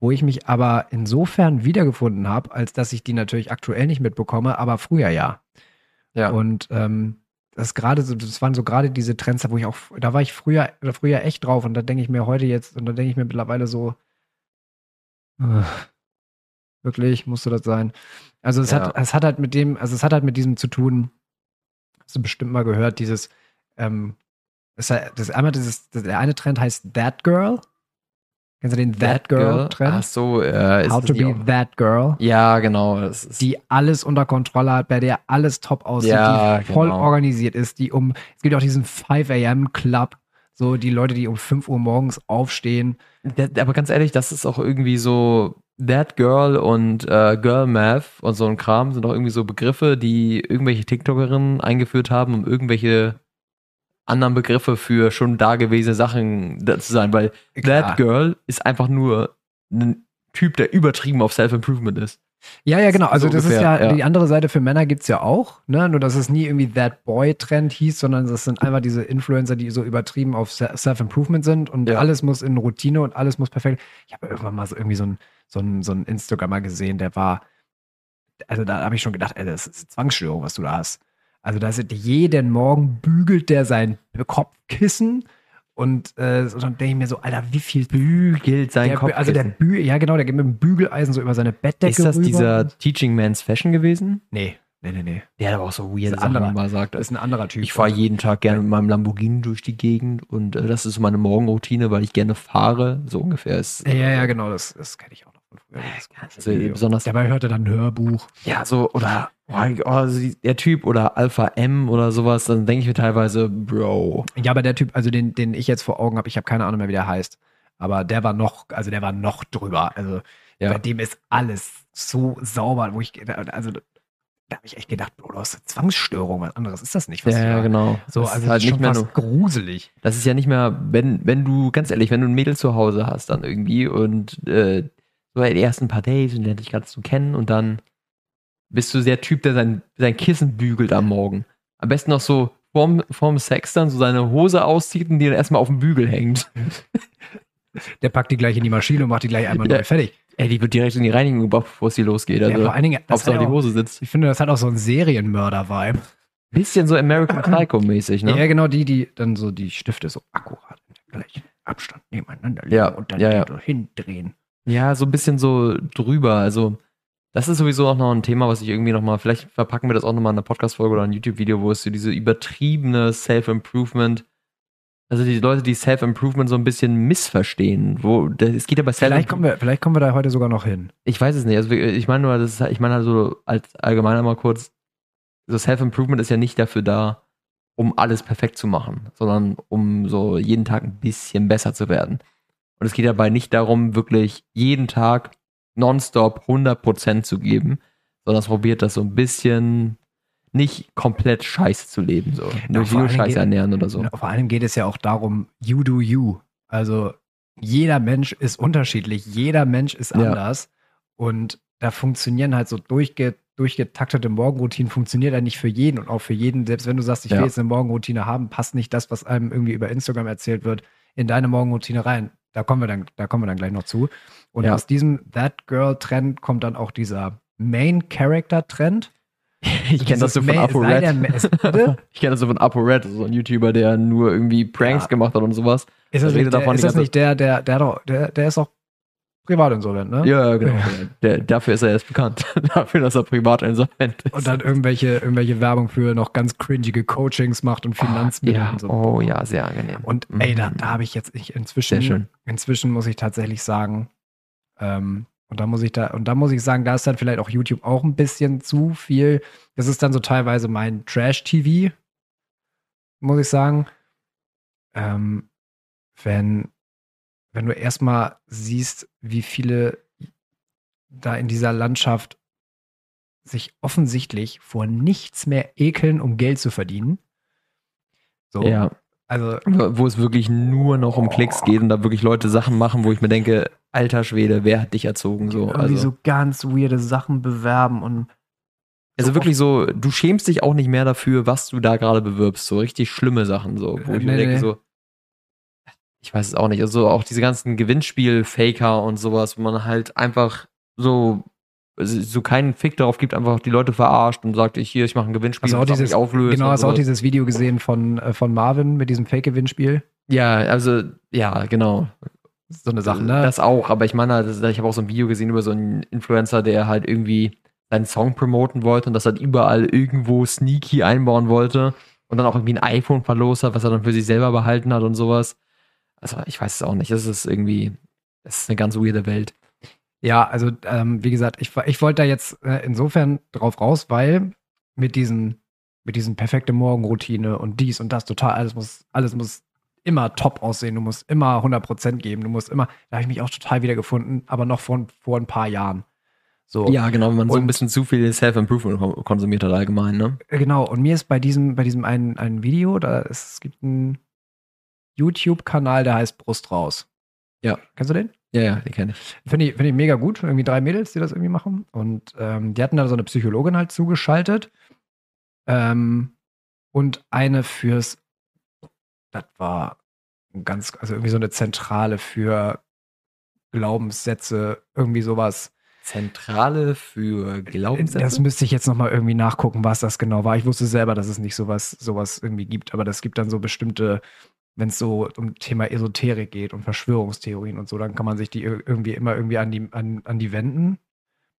wo ich mich aber insofern wiedergefunden habe, als dass ich die natürlich aktuell nicht mitbekomme, aber früher ja. Ja. Und ähm, das gerade so, das waren so gerade diese Trends, wo ich auch, da war ich früher, früher echt drauf und da denke ich mir heute jetzt, und da denke ich mir mittlerweile so, äh, wirklich, musste das sein? Also es Ja. hat, es hat halt mit dem, also es hat halt mit diesem zu tun, hast du bestimmt mal gehört, dieses, ähm, das, das einmal dieses, das, der eine Trend heißt That Girl. Kennst du den That, Girl Trend? Ach so, äh, ist How das to be auch- That Girl Ja, genau. Die alles unter Kontrolle hat, bei der alles top aussieht, Ja, die voll genau. organisiert ist, die um, es gibt auch diesen 5 a.m. Club, so die Leute, die um 5 Uhr morgens aufstehen. Der- aber ganz ehrlich, das ist auch irgendwie so That Girl und äh, Girl Math und so ein Kram sind doch irgendwie so Begriffe, die irgendwelche TikTokerinnen eingeführt haben, um irgendwelche anderen Begriffe für schon dagewesene Sachen da zu sein, weil Klar. That Girl ist einfach nur ein Typ, der übertrieben auf Self-Improvement ist. Ja, ja, genau. Also So das ist ungefähr, ja, ja. die andere Seite für Männer gibt's ja auch, ne? Nur dass es nie irgendwie That Boy-Trend hieß, sondern das sind einfach diese Influencer, die so übertrieben auf Se- Self-Improvement sind und Ja. alles muss in Routine und alles muss perfekt. Ich habe irgendwann mal so irgendwie so ein, so ein, so ein Instagrammer gesehen, der war, also da habe ich schon gedacht, ey, das ist Zwangsstörung, was du da hast. Also da sind jeden Morgen bügelt der sein Kopfkissen und, äh, so, dann denke ich mir so, Alter, wie viel Bügelt sein der, Kopf. Also der Bü ja genau, der geht mit dem Bügeleisen so über seine Bettdecke ist das rüber. dieser Teaching Man's Fashion gewesen? Nee, nee, nee, nee. Der hat aber auch so weird ein anderer. mal sagt. Das ist ein anderer Typ. Ich fahre jeden Tag gerne mit meinem Lamborghini durch die Gegend und äh, das ist so meine Morgenroutine, weil ich gerne fahre. So ungefähr ist. Ja, ja, genau, das, das kenne ich auch von früher. Also, besonders Dabei hörte dann ein Hörbuch. Ja, so, oder oh, oh, also der Typ oder Alpha M oder sowas, dann denke ich mir teilweise, Bro. Ja, aber der Typ, also den, den ich jetzt vor Augen habe, ich habe keine Ahnung mehr, wie der heißt. Aber der war noch, also der war noch drüber. Also Ja. bei dem ist alles so sauber, wo ich, also da habe ich echt gedacht, Bro, du hast eine Zwangsstörung, was anderes ist das nicht. Was Ja, ja, genau. So, Das ist also halt ist nicht schon mehr fast nur, gruselig. das ist ja nicht mehr, wenn, wenn du, ganz ehrlich, wenn du ein Mädel zu Hause hast dann irgendwie und äh, so die ersten paar Days und lernt dich gerade zu kennen und dann bist du der Typ, der sein, sein Kissen bügelt am Morgen. Am besten noch so vorm, vorm Sex dann so seine Hose auszieht und die dann erstmal auf dem Bügel hängt. Der packt die gleich in die Maschine und macht die gleich einmal Ja. neu fertig. Ey, die wird direkt in die Reinigung gebracht, bevor es hier losgeht. ja, Also, vor allen Dingen, das Hauptsache hat die auch, Hose sitzt. ich finde, das hat auch so einen Serienmörder-Vibe. Bisschen so American Psycho-mäßig, ne? Ja, genau, die, die dann so die Stifte so akkurat im gleichen Abstand nebeneinander legen Ja, und dann ja, ja. so hindrehen. Ja, so ein bisschen so drüber. Also, das ist sowieso auch noch ein Thema, was ich irgendwie nochmal, vielleicht verpacken wir das auch nochmal in einer Podcast-Folge oder ein YouTube-Video, wo es so diese übertriebene Self-Improvement, also die Leute, die Self-Improvement so ein bisschen missverstehen. Wo, das- es geht ja bei Vielleicht kommen, wir, vielleicht kommen wir da heute sogar noch hin. Ich weiß es nicht. Also, ich meine nur, das ist, ich meine halt so als allgemeiner mal kurz, so Self-Improvement ist ja nicht dafür da, um alles perfekt zu machen, sondern um so jeden Tag ein bisschen besser zu werden. Und es geht dabei nicht darum, wirklich jeden Tag nonstop 100% zu geben, sondern es probiert das so ein bisschen nicht komplett scheiße zu leben, so. Nur, allen scheiße Dingen- ernähren oder so. Vor allem geht es ja auch darum, you do you. Also jeder Mensch ist unterschiedlich, jeder Mensch ist Ja. anders. Und da funktionieren halt so durchge durchgetaktete Morgenroutinen, funktioniert ja nicht für jeden und auch für jeden, selbst wenn du sagst, ich Ja. will jetzt eine Morgenroutine haben, passt nicht das, was einem irgendwie über Instagram erzählt wird, in deine Morgenroutine rein. Da kommen wir dann, da kommen wir dann gleich noch zu. Und Ja. aus diesem That Girl Trend kommt dann auch dieser Main Character Trend. Ich kenne das so von ApoRed. Ich kenne das so von ApoRed, so ein YouTuber, der nur irgendwie Pranks Ja. gemacht hat und sowas. Ist das, Da redet nicht der, davon ist das nicht der, der, der, der, der, der ist auch privatinsolvent, ne? Ja, genau. Der, dafür ist er erst bekannt. dafür, dass er privat insolvent ist. Und dann irgendwelche, irgendwelche Werbung für noch ganz cringige Coachings macht und Finanzmittel ja. und so. Oh ja, sehr angenehm. Und Mhm. ey, da, da habe ich jetzt ich inzwischen, inzwischen muss ich tatsächlich sagen, ähm, und da muss ich da, und da muss ich sagen, da ist dann vielleicht auch YouTube auch ein bisschen zu viel. Das ist dann so teilweise mein Trash-TV, muss ich sagen. Ähm, wenn, wenn du erstmal siehst, wie viele da in dieser Landschaft sich offensichtlich vor nichts mehr ekeln, um Geld zu verdienen. So, Ja, also wo es wirklich nur noch um Klicks geht und da wirklich Leute Sachen machen, wo ich mir denke, alter Schwede, wer hat dich erzogen? So, irgendwie also, so ganz weirde Sachen bewerben und also so wirklich so, du schämst dich auch nicht mehr dafür, was du da gerade bewirbst. So richtig schlimme Sachen, so, wo Äh, ich mir nee, denke, nee. so, ich weiß es auch nicht. Also auch diese ganzen Gewinnspiel-Faker und sowas, wo man halt einfach so, so keinen Fick darauf gibt, einfach die Leute verarscht und sagt, ich hier, ich mache ein Gewinnspiel, du auch dieses- auflöst. genau, hast du auch dieses Video gesehen von, äh, von Marvin mit diesem Fake-Gewinnspiel? Ja, also, ja, genau. So eine Sache, ne? Das auch, aber ich meine, halt, ich habe auch so ein Video gesehen über so einen Influencer, der halt irgendwie seinen Song promoten wollte und das halt überall irgendwo sneaky einbauen wollte und dann auch irgendwie ein iPhone verlost hat, was er dann für sich selber behalten hat und sowas. Also, ich weiß es auch nicht. Das ist irgendwie, das ist eine ganz weirde Welt. Ja, also ähm, wie gesagt, ich, ich wollte da jetzt äh, insofern drauf raus, weil mit diesen, mit diesen perfekte Morgenroutine und dies und das total, alles muss, alles muss immer top aussehen, du musst immer 100% geben, du musst immer, da habe ich mich auch total wiedergefunden, aber noch vor, vor ein paar Jahren. So. Ja, genau, wenn man so ein bisschen zu viel Self-Improvement konsumiert hat allgemein, ne? Genau, und mir ist bei diesem, bei diesem einen, einen Video, da ist, es gibt einen YouTube-Kanal, der heißt Brust raus. Ja. Kennst du den? Ja, ja, den kenne ich. Finde ich, find ich mega gut. Irgendwie drei Mädels, die das irgendwie machen. Und ähm, die hatten da so eine Psychologin halt zugeschaltet. Ähm, und eine fürs, das war ganz, also irgendwie so eine Zentrale für Glaubenssätze, irgendwie sowas. Zentrale für Glaubenssätze? Das müsste ich jetzt nochmal irgendwie nachgucken, was das genau war. Ich wusste selber, dass es nicht sowas, sowas irgendwie gibt, aber das gibt dann so bestimmte wenn es so um Thema Esoterik geht und Verschwörungstheorien und so, dann kann man sich die irgendwie immer irgendwie an die, an, an die wenden.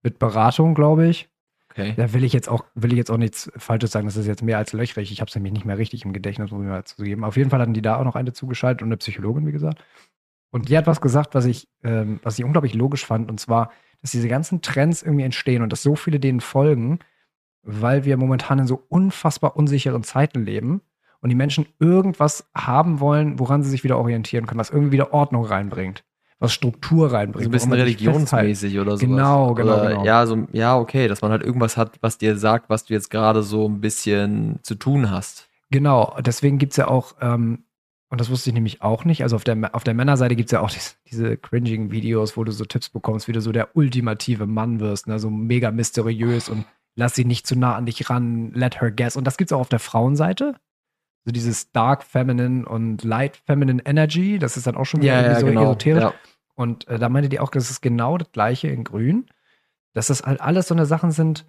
Mit Beratung, glaube ich. Okay. Da will ich jetzt auch, will ich jetzt auch nichts Falsches sagen, das ist jetzt mehr als löchrig. Ich habe es nämlich nicht mehr richtig im Gedächtnis, um mir mal zu geben. Auf jeden Fall hatten die da auch noch eine zugeschaltet und eine Psychologin, wie gesagt. Und die hat was gesagt, was ich, ähm, was ich unglaublich logisch fand, und zwar, dass diese ganzen Trends irgendwie entstehen und dass so viele denen folgen, weil wir momentan in so unfassbar unsicheren Zeiten leben und die Menschen irgendwas haben wollen, woran sie sich wieder orientieren können, was irgendwie wieder Ordnung reinbringt, was Struktur reinbringt. So ein bisschen religionsmäßig oder so. Genau, genau, oder, genau. Ja, so, ja, okay, dass man halt irgendwas hat, was dir sagt, was du jetzt gerade so ein bisschen zu tun hast. Genau, deswegen gibt es ja auch, ähm, und das wusste ich nämlich auch nicht, also auf der, auf der Männerseite gibt es ja auch diese, diese cringing Videos, wo du so Tipps bekommst, wie du so der ultimative Mann wirst, ne? so mega mysteriös und lass sie nicht zu nah an dich ran, let her guess. Und das gibt es auch auf der Frauenseite so dieses Dark Feminine und Light Feminine Energy, das ist dann auch schon wieder ja, ja, so genau. esoterisch. Ja. Und äh, da meinte die auch, das ist genau das gleiche in Grün, dass das halt alles so eine Sachen sind,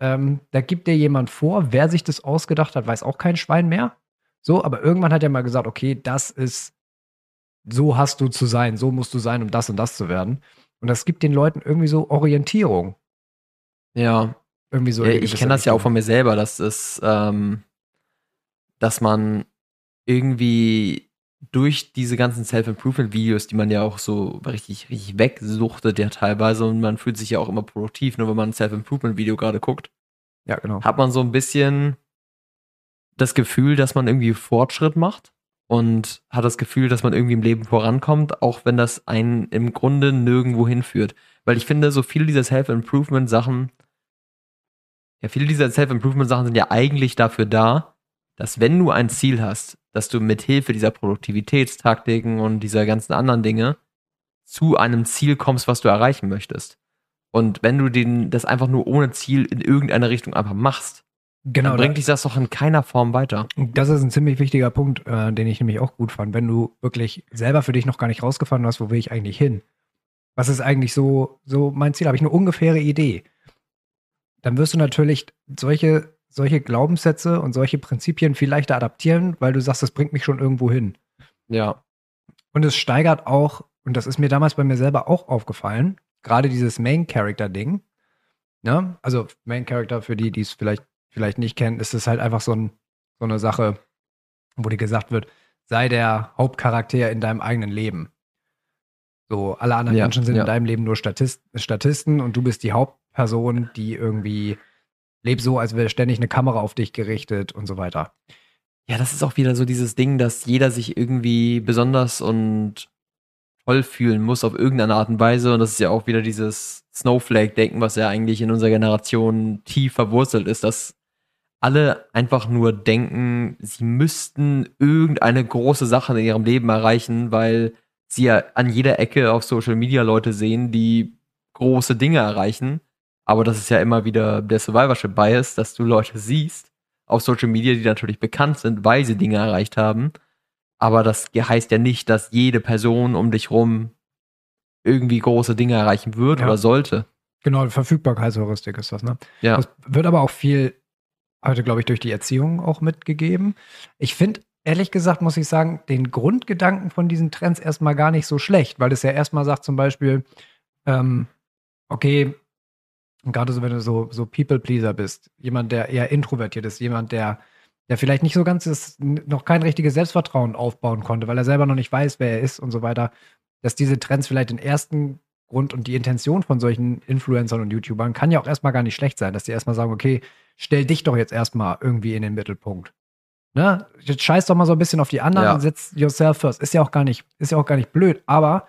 ähm, da gibt dir jemand vor, wer sich das ausgedacht hat, weiß auch kein Schwein mehr. So, aber irgendwann hat er mal gesagt, okay, das ist, so hast du zu sein, so musst du sein, um das und das zu werden. Und das gibt den Leuten irgendwie so Orientierung. Ja. Irgendwie so. Ja, ich kenne das ja auch von mir selber, dass es, ähm, dass man irgendwie durch diese ganzen Self-Improvement-Videos, die man ja auch so richtig, richtig wegsuchtet, ja teilweise, und man fühlt sich ja auch immer produktiv, nur wenn man ein Self-Improvement-Video gerade guckt. Ja, genau. Hat man so ein bisschen das Gefühl, dass man irgendwie Fortschritt macht und hat das Gefühl, dass man irgendwie im Leben vorankommt, auch wenn das einen im Grunde nirgendwo hinführt. Weil ich finde, so viele dieser Self-Improvement-Sachen, ja, viele dieser Self-Improvement-Sachen sind ja eigentlich dafür da, dass wenn du ein Ziel hast, dass du mit Hilfe dieser Produktivitätstaktiken und dieser ganzen anderen Dinge zu einem Ziel kommst, was du erreichen möchtest. Und wenn du den, das einfach nur ohne Ziel in irgendeine Richtung einfach machst, genau, dann bringt dich das doch in keiner Form weiter. Das ist ein ziemlich wichtiger Punkt, äh, den ich nämlich auch gut fand. Wenn du wirklich selber für dich noch gar nicht rausgefunden hast, wo will ich eigentlich hin? Was ist eigentlich so, so mein Ziel? Habe ich eine ungefähre Idee? Dann wirst du natürlich solche solche Glaubenssätze und solche Prinzipien viel leichter adaptieren, weil du sagst, das bringt mich schon irgendwo hin. Ja. Und es steigert auch, und das ist mir damals bei mir selber auch aufgefallen, gerade dieses Main-Character-Ding. Ne? Also Main-Character, für die, die es vielleicht, vielleicht nicht kennen, ist es halt einfach so, ein, so eine Sache, wo dir gesagt wird, sei der Hauptcharakter in deinem eigenen Leben. So, alle anderen ja, Menschen sind ja. in deinem Leben nur Statist, Statisten und du bist die Hauptperson, die irgendwie leb so, als wäre ständig eine Kamera auf dich gerichtet und so weiter. Ja, das ist auch wieder so dieses Ding, dass jeder sich irgendwie besonders und toll fühlen muss auf irgendeine Art und Weise. Und das ist ja auch wieder dieses Snowflake-Denken, was ja eigentlich in unserer Generation tief verwurzelt ist, dass alle einfach nur denken, sie müssten irgendeine große Sache in ihrem Leben erreichen, weil sie ja an jeder Ecke auf Social Media Leute sehen, die große Dinge erreichen. Aber das ist ja immer wieder der Survivorship Bias, dass du Leute siehst auf Social Media, die natürlich bekannt sind, weil sie Dinge erreicht haben. Aber das heißt ja nicht, dass jede Person um dich rum irgendwie große Dinge erreichen wird ja. oder sollte. Genau, Verfügbarkeitsheuristik ist das, ne? Ja. Das wird aber auch viel heute, glaube ich, durch die Erziehung auch mitgegeben. Ich finde, ehrlich gesagt, muss ich sagen, den Grundgedanken von diesen Trends erstmal gar nicht so schlecht, weil es ja erstmal sagt zum Beispiel, ähm, okay, und gerade so, wenn du so, so People-Pleaser bist, jemand, der eher introvertiert ist, jemand, der, der vielleicht nicht so ganz ist, noch kein richtiges Selbstvertrauen aufbauen konnte, weil er selber noch nicht weiß, wer er ist und so weiter, dass diese Trends vielleicht den ersten Grund und die Intention von solchen Influencern und YouTubern kann ja auch erstmal gar nicht schlecht sein, dass die erstmal sagen, okay, stell dich doch jetzt erstmal irgendwie in den Mittelpunkt. Ne? Jetzt scheiß doch mal so ein bisschen auf die anderen Ja. und setz yourself first. Ist ja auch gar nicht, ist ja auch gar nicht blöd. Aber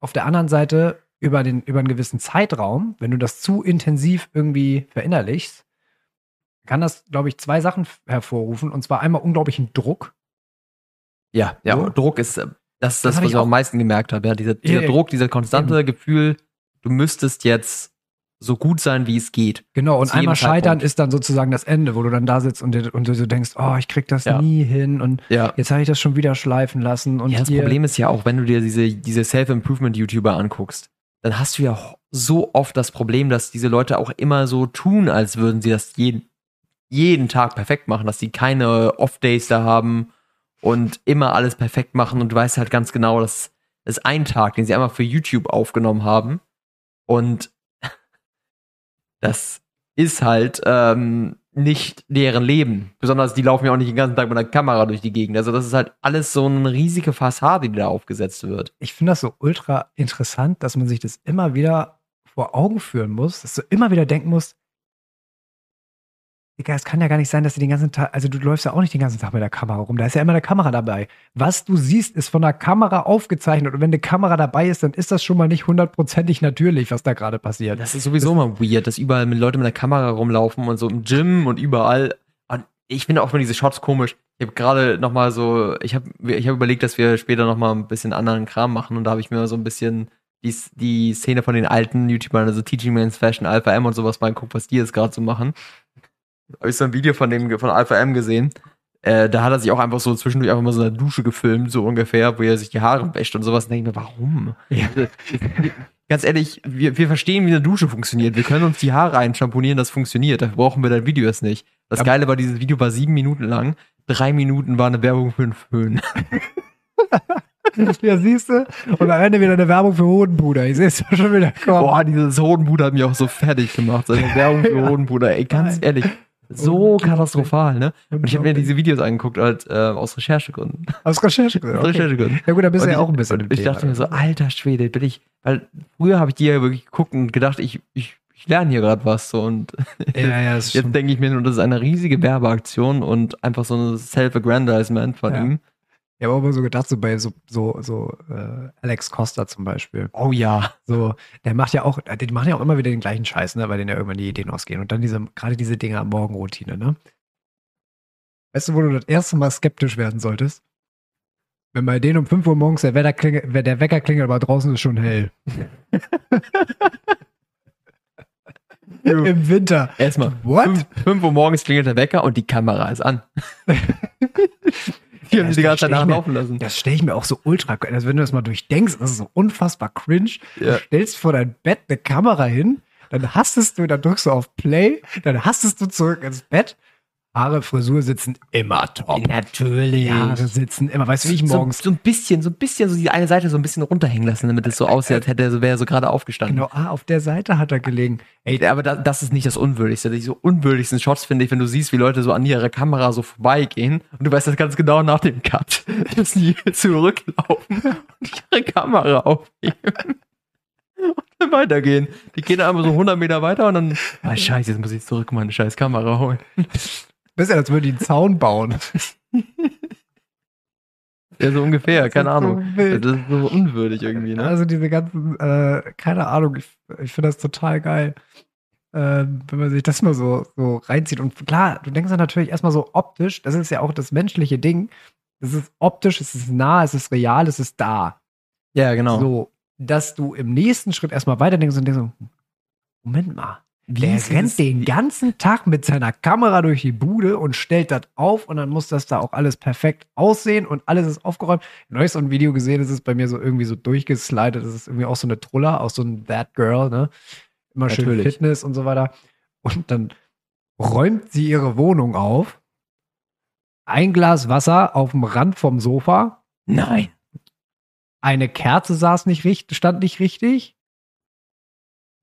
auf der anderen Seite, über, den, über einen gewissen Zeitraum, wenn du das zu intensiv irgendwie verinnerlichst, kann das, glaube ich, zwei Sachen hervorrufen. Und zwar einmal unglaublichen Druck. Ja, ja, So. Druck ist, äh, das ist das, hab was ich auch- am meisten gemerkt habe. Ja, dieser, dieser Ja, Druck, dieser konstante Gefühl, du müsstest jetzt so gut sein, wie es geht. Genau, und einmal scheitern ist dann sozusagen das Ende, wo du dann da sitzt und, und du so denkst, oh, ich krieg das Ja. nie hin und Ja. jetzt habe ich das schon wieder schleifen lassen. Und ja, das Problem ist ja auch, wenn du dir diese, diese Self-Improvement-YouTuber anguckst, dann hast du ja so oft das Problem, dass diese Leute auch immer so tun, als würden sie das jeden, jeden Tag perfekt machen, dass sie keine Off-Days da haben und immer alles perfekt machen. Und du weißt halt ganz genau, dass es ein Tag, den sie einmal für YouTube aufgenommen haben. Und das ist halt ähm, nicht deren Leben. Besonders die laufen ja auch nicht den ganzen Tag mit einer Kamera durch die Gegend. Also das ist halt alles so eine riesige Fassade, die da aufgesetzt wird. ich finde das so ultra interessant, dass man sich das immer wieder vor Augen führen muss, dass du immer wieder denken musst, Digga, es kann ja gar nicht sein, dass du den ganzen Tag, also du läufst ja auch nicht den ganzen Tag mit der Kamera rum, da ist ja immer eine Kamera dabei. Was du siehst, ist von der Kamera aufgezeichnet und wenn eine Kamera dabei ist, dann ist das schon mal nicht hundertprozentig natürlich, was da gerade passiert. Das ist sowieso immer weird, dass überall mit Leute mit der Kamera rumlaufen und so im Gym und überall. Und ich finde auch immer diese Shots komisch. Ich habe gerade noch mal so, ich habe ich hab überlegt, dass wir später noch mal ein bisschen anderen Kram machen und da habe ich mir so ein bisschen die, die Szene von den alten YouTubern, also Teaching Man's Fashion, Alpha M und sowas mal geguckt, was die jetzt gerade so machen. Habe ich so ein Video von dem von Alpha M gesehen. Äh, da hat er sich auch einfach so zwischendurch einfach mal so eine Dusche gefilmt, so ungefähr, wo er sich die Haare wäscht und sowas. Und denke ich mir, warum? Ja. Ganz ehrlich, wir, wir verstehen, wie eine Dusche funktioniert. Wir können uns die Haare einschamponieren, das funktioniert. Dafür brauchen wir dein Video erst nicht. Das Ja. Geile war, dieses Video war sieben Minuten lang. Drei Minuten war eine Werbung für einen Föhn. Ja, siehst du? Und am Ende wieder eine Werbung für Hodenbruder. Ich sehe es schon wieder kommen. Boah, dieses Hodenpuder hat mich auch so fertig gemacht. Eine Werbung für Ja. Hodenpuder. Ey, ganz ehrlich. So katastrophal, ne? Und ich habe mir diese Videos angeguckt, halt, äh, aus Recherchegründen. Aus Recherchegründen. Aus Okay. Recherchegründen. Ja gut, da bist du ja auch ein bisschen und Ich Thema. dachte mir so, alter Schwede, bin ich, weil früher habe ich die ja wirklich geguckt und gedacht, ich, ich, ich lerne hier gerade was so und Ja, ja, jetzt denke ich mir nur, das ist eine riesige Werbeaktion und einfach so ein Self-Aggrandizement von Ja. ihm. Ich habe auch immer so gedacht, so bei so, so, so äh, Alex Costa zum Beispiel. Oh ja. So, der macht ja auch, äh, die machen ja auch immer wieder den gleichen Scheiß, ne, weil denen ja irgendwann die Ideen ausgehen. Und dann diese, gerade diese Dinge Morgenroutine, ne? Weißt du, wo du das erste Mal skeptisch werden solltest? Wenn bei denen um 5 Uhr morgens der, Wetter klingelt, der Wecker klingelt, aber draußen ist schon hell. Im Winter. Erstmal. What? 5 Uhr morgens klingelt der Wecker und die Kamera ist an. die haben die ganze Zeit nachlaufen lassen. Das stelle ich mir auch so ultra, also wenn du das mal durchdenkst, das ist so unfassbar cringe. Ja. Du stellst vor dein Bett eine Kamera hin, dann hastest du, dann drückst du auf Play, dann hastest du zurück ins Bett. Haare, Frisur sitzen immer top. Natürlich. Die Haare sitzen immer, weißt du, wie ich morgens. So, so ein bisschen, so ein bisschen, so die eine Seite so ein bisschen runterhängen lassen, damit es so aussieht, als hätte er so, wäre er so gerade aufgestanden. Genau, ah, auf der Seite hat er gelegen. Ey, aber da, das ist nicht das Unwürdigste. Die so unwürdigsten Shots finde ich, wenn du siehst, wie Leute so an ihrer Kamera so vorbeigehen und du weißt das ganz genau nach dem Cut. Müssen die zurücklaufen und ihre Kamera aufnehmen. Und dann weitergehen. Die gehen einfach so 100 Meter weiter und dann, ah, scheiße, jetzt muss ich zurück meine scheiß Kamera holen. Bisschen, als würde die einen Zaun bauen. Ja, so ungefähr, keine so Ahnung. wild. Das ist so unwürdig irgendwie, ne? Also diese ganzen, äh, keine Ahnung, ich, ich finde das total geil. Ähm, wenn man sich das mal so, so reinzieht. Und klar, du denkst dann natürlich erstmal so optisch, das ist ja auch das menschliche Ding. Es ist optisch, es ist nah, es ist real, es ist da. Ja, genau. So, dass du im nächsten Schritt erstmal weiterdenkst und denkst so, Moment mal, der ist rennt es- den ganzen Tag mit seiner Kamera durch die Bude und stellt das auf und dann muss das da auch alles perfekt aussehen und alles ist aufgeräumt. Neulich so ein Video gesehen, das ist bei mir so irgendwie so durchgeslidet. Das ist irgendwie auch so eine Truller, auch so ein That Girl, ne? Immer schön Natürlich. Fitness und so weiter. Und dann räumt sie ihre Wohnung auf. Ein Glas Wasser auf dem Rand vom Sofa. Nein. Eine Kerze saß nicht richtig, stand nicht richtig.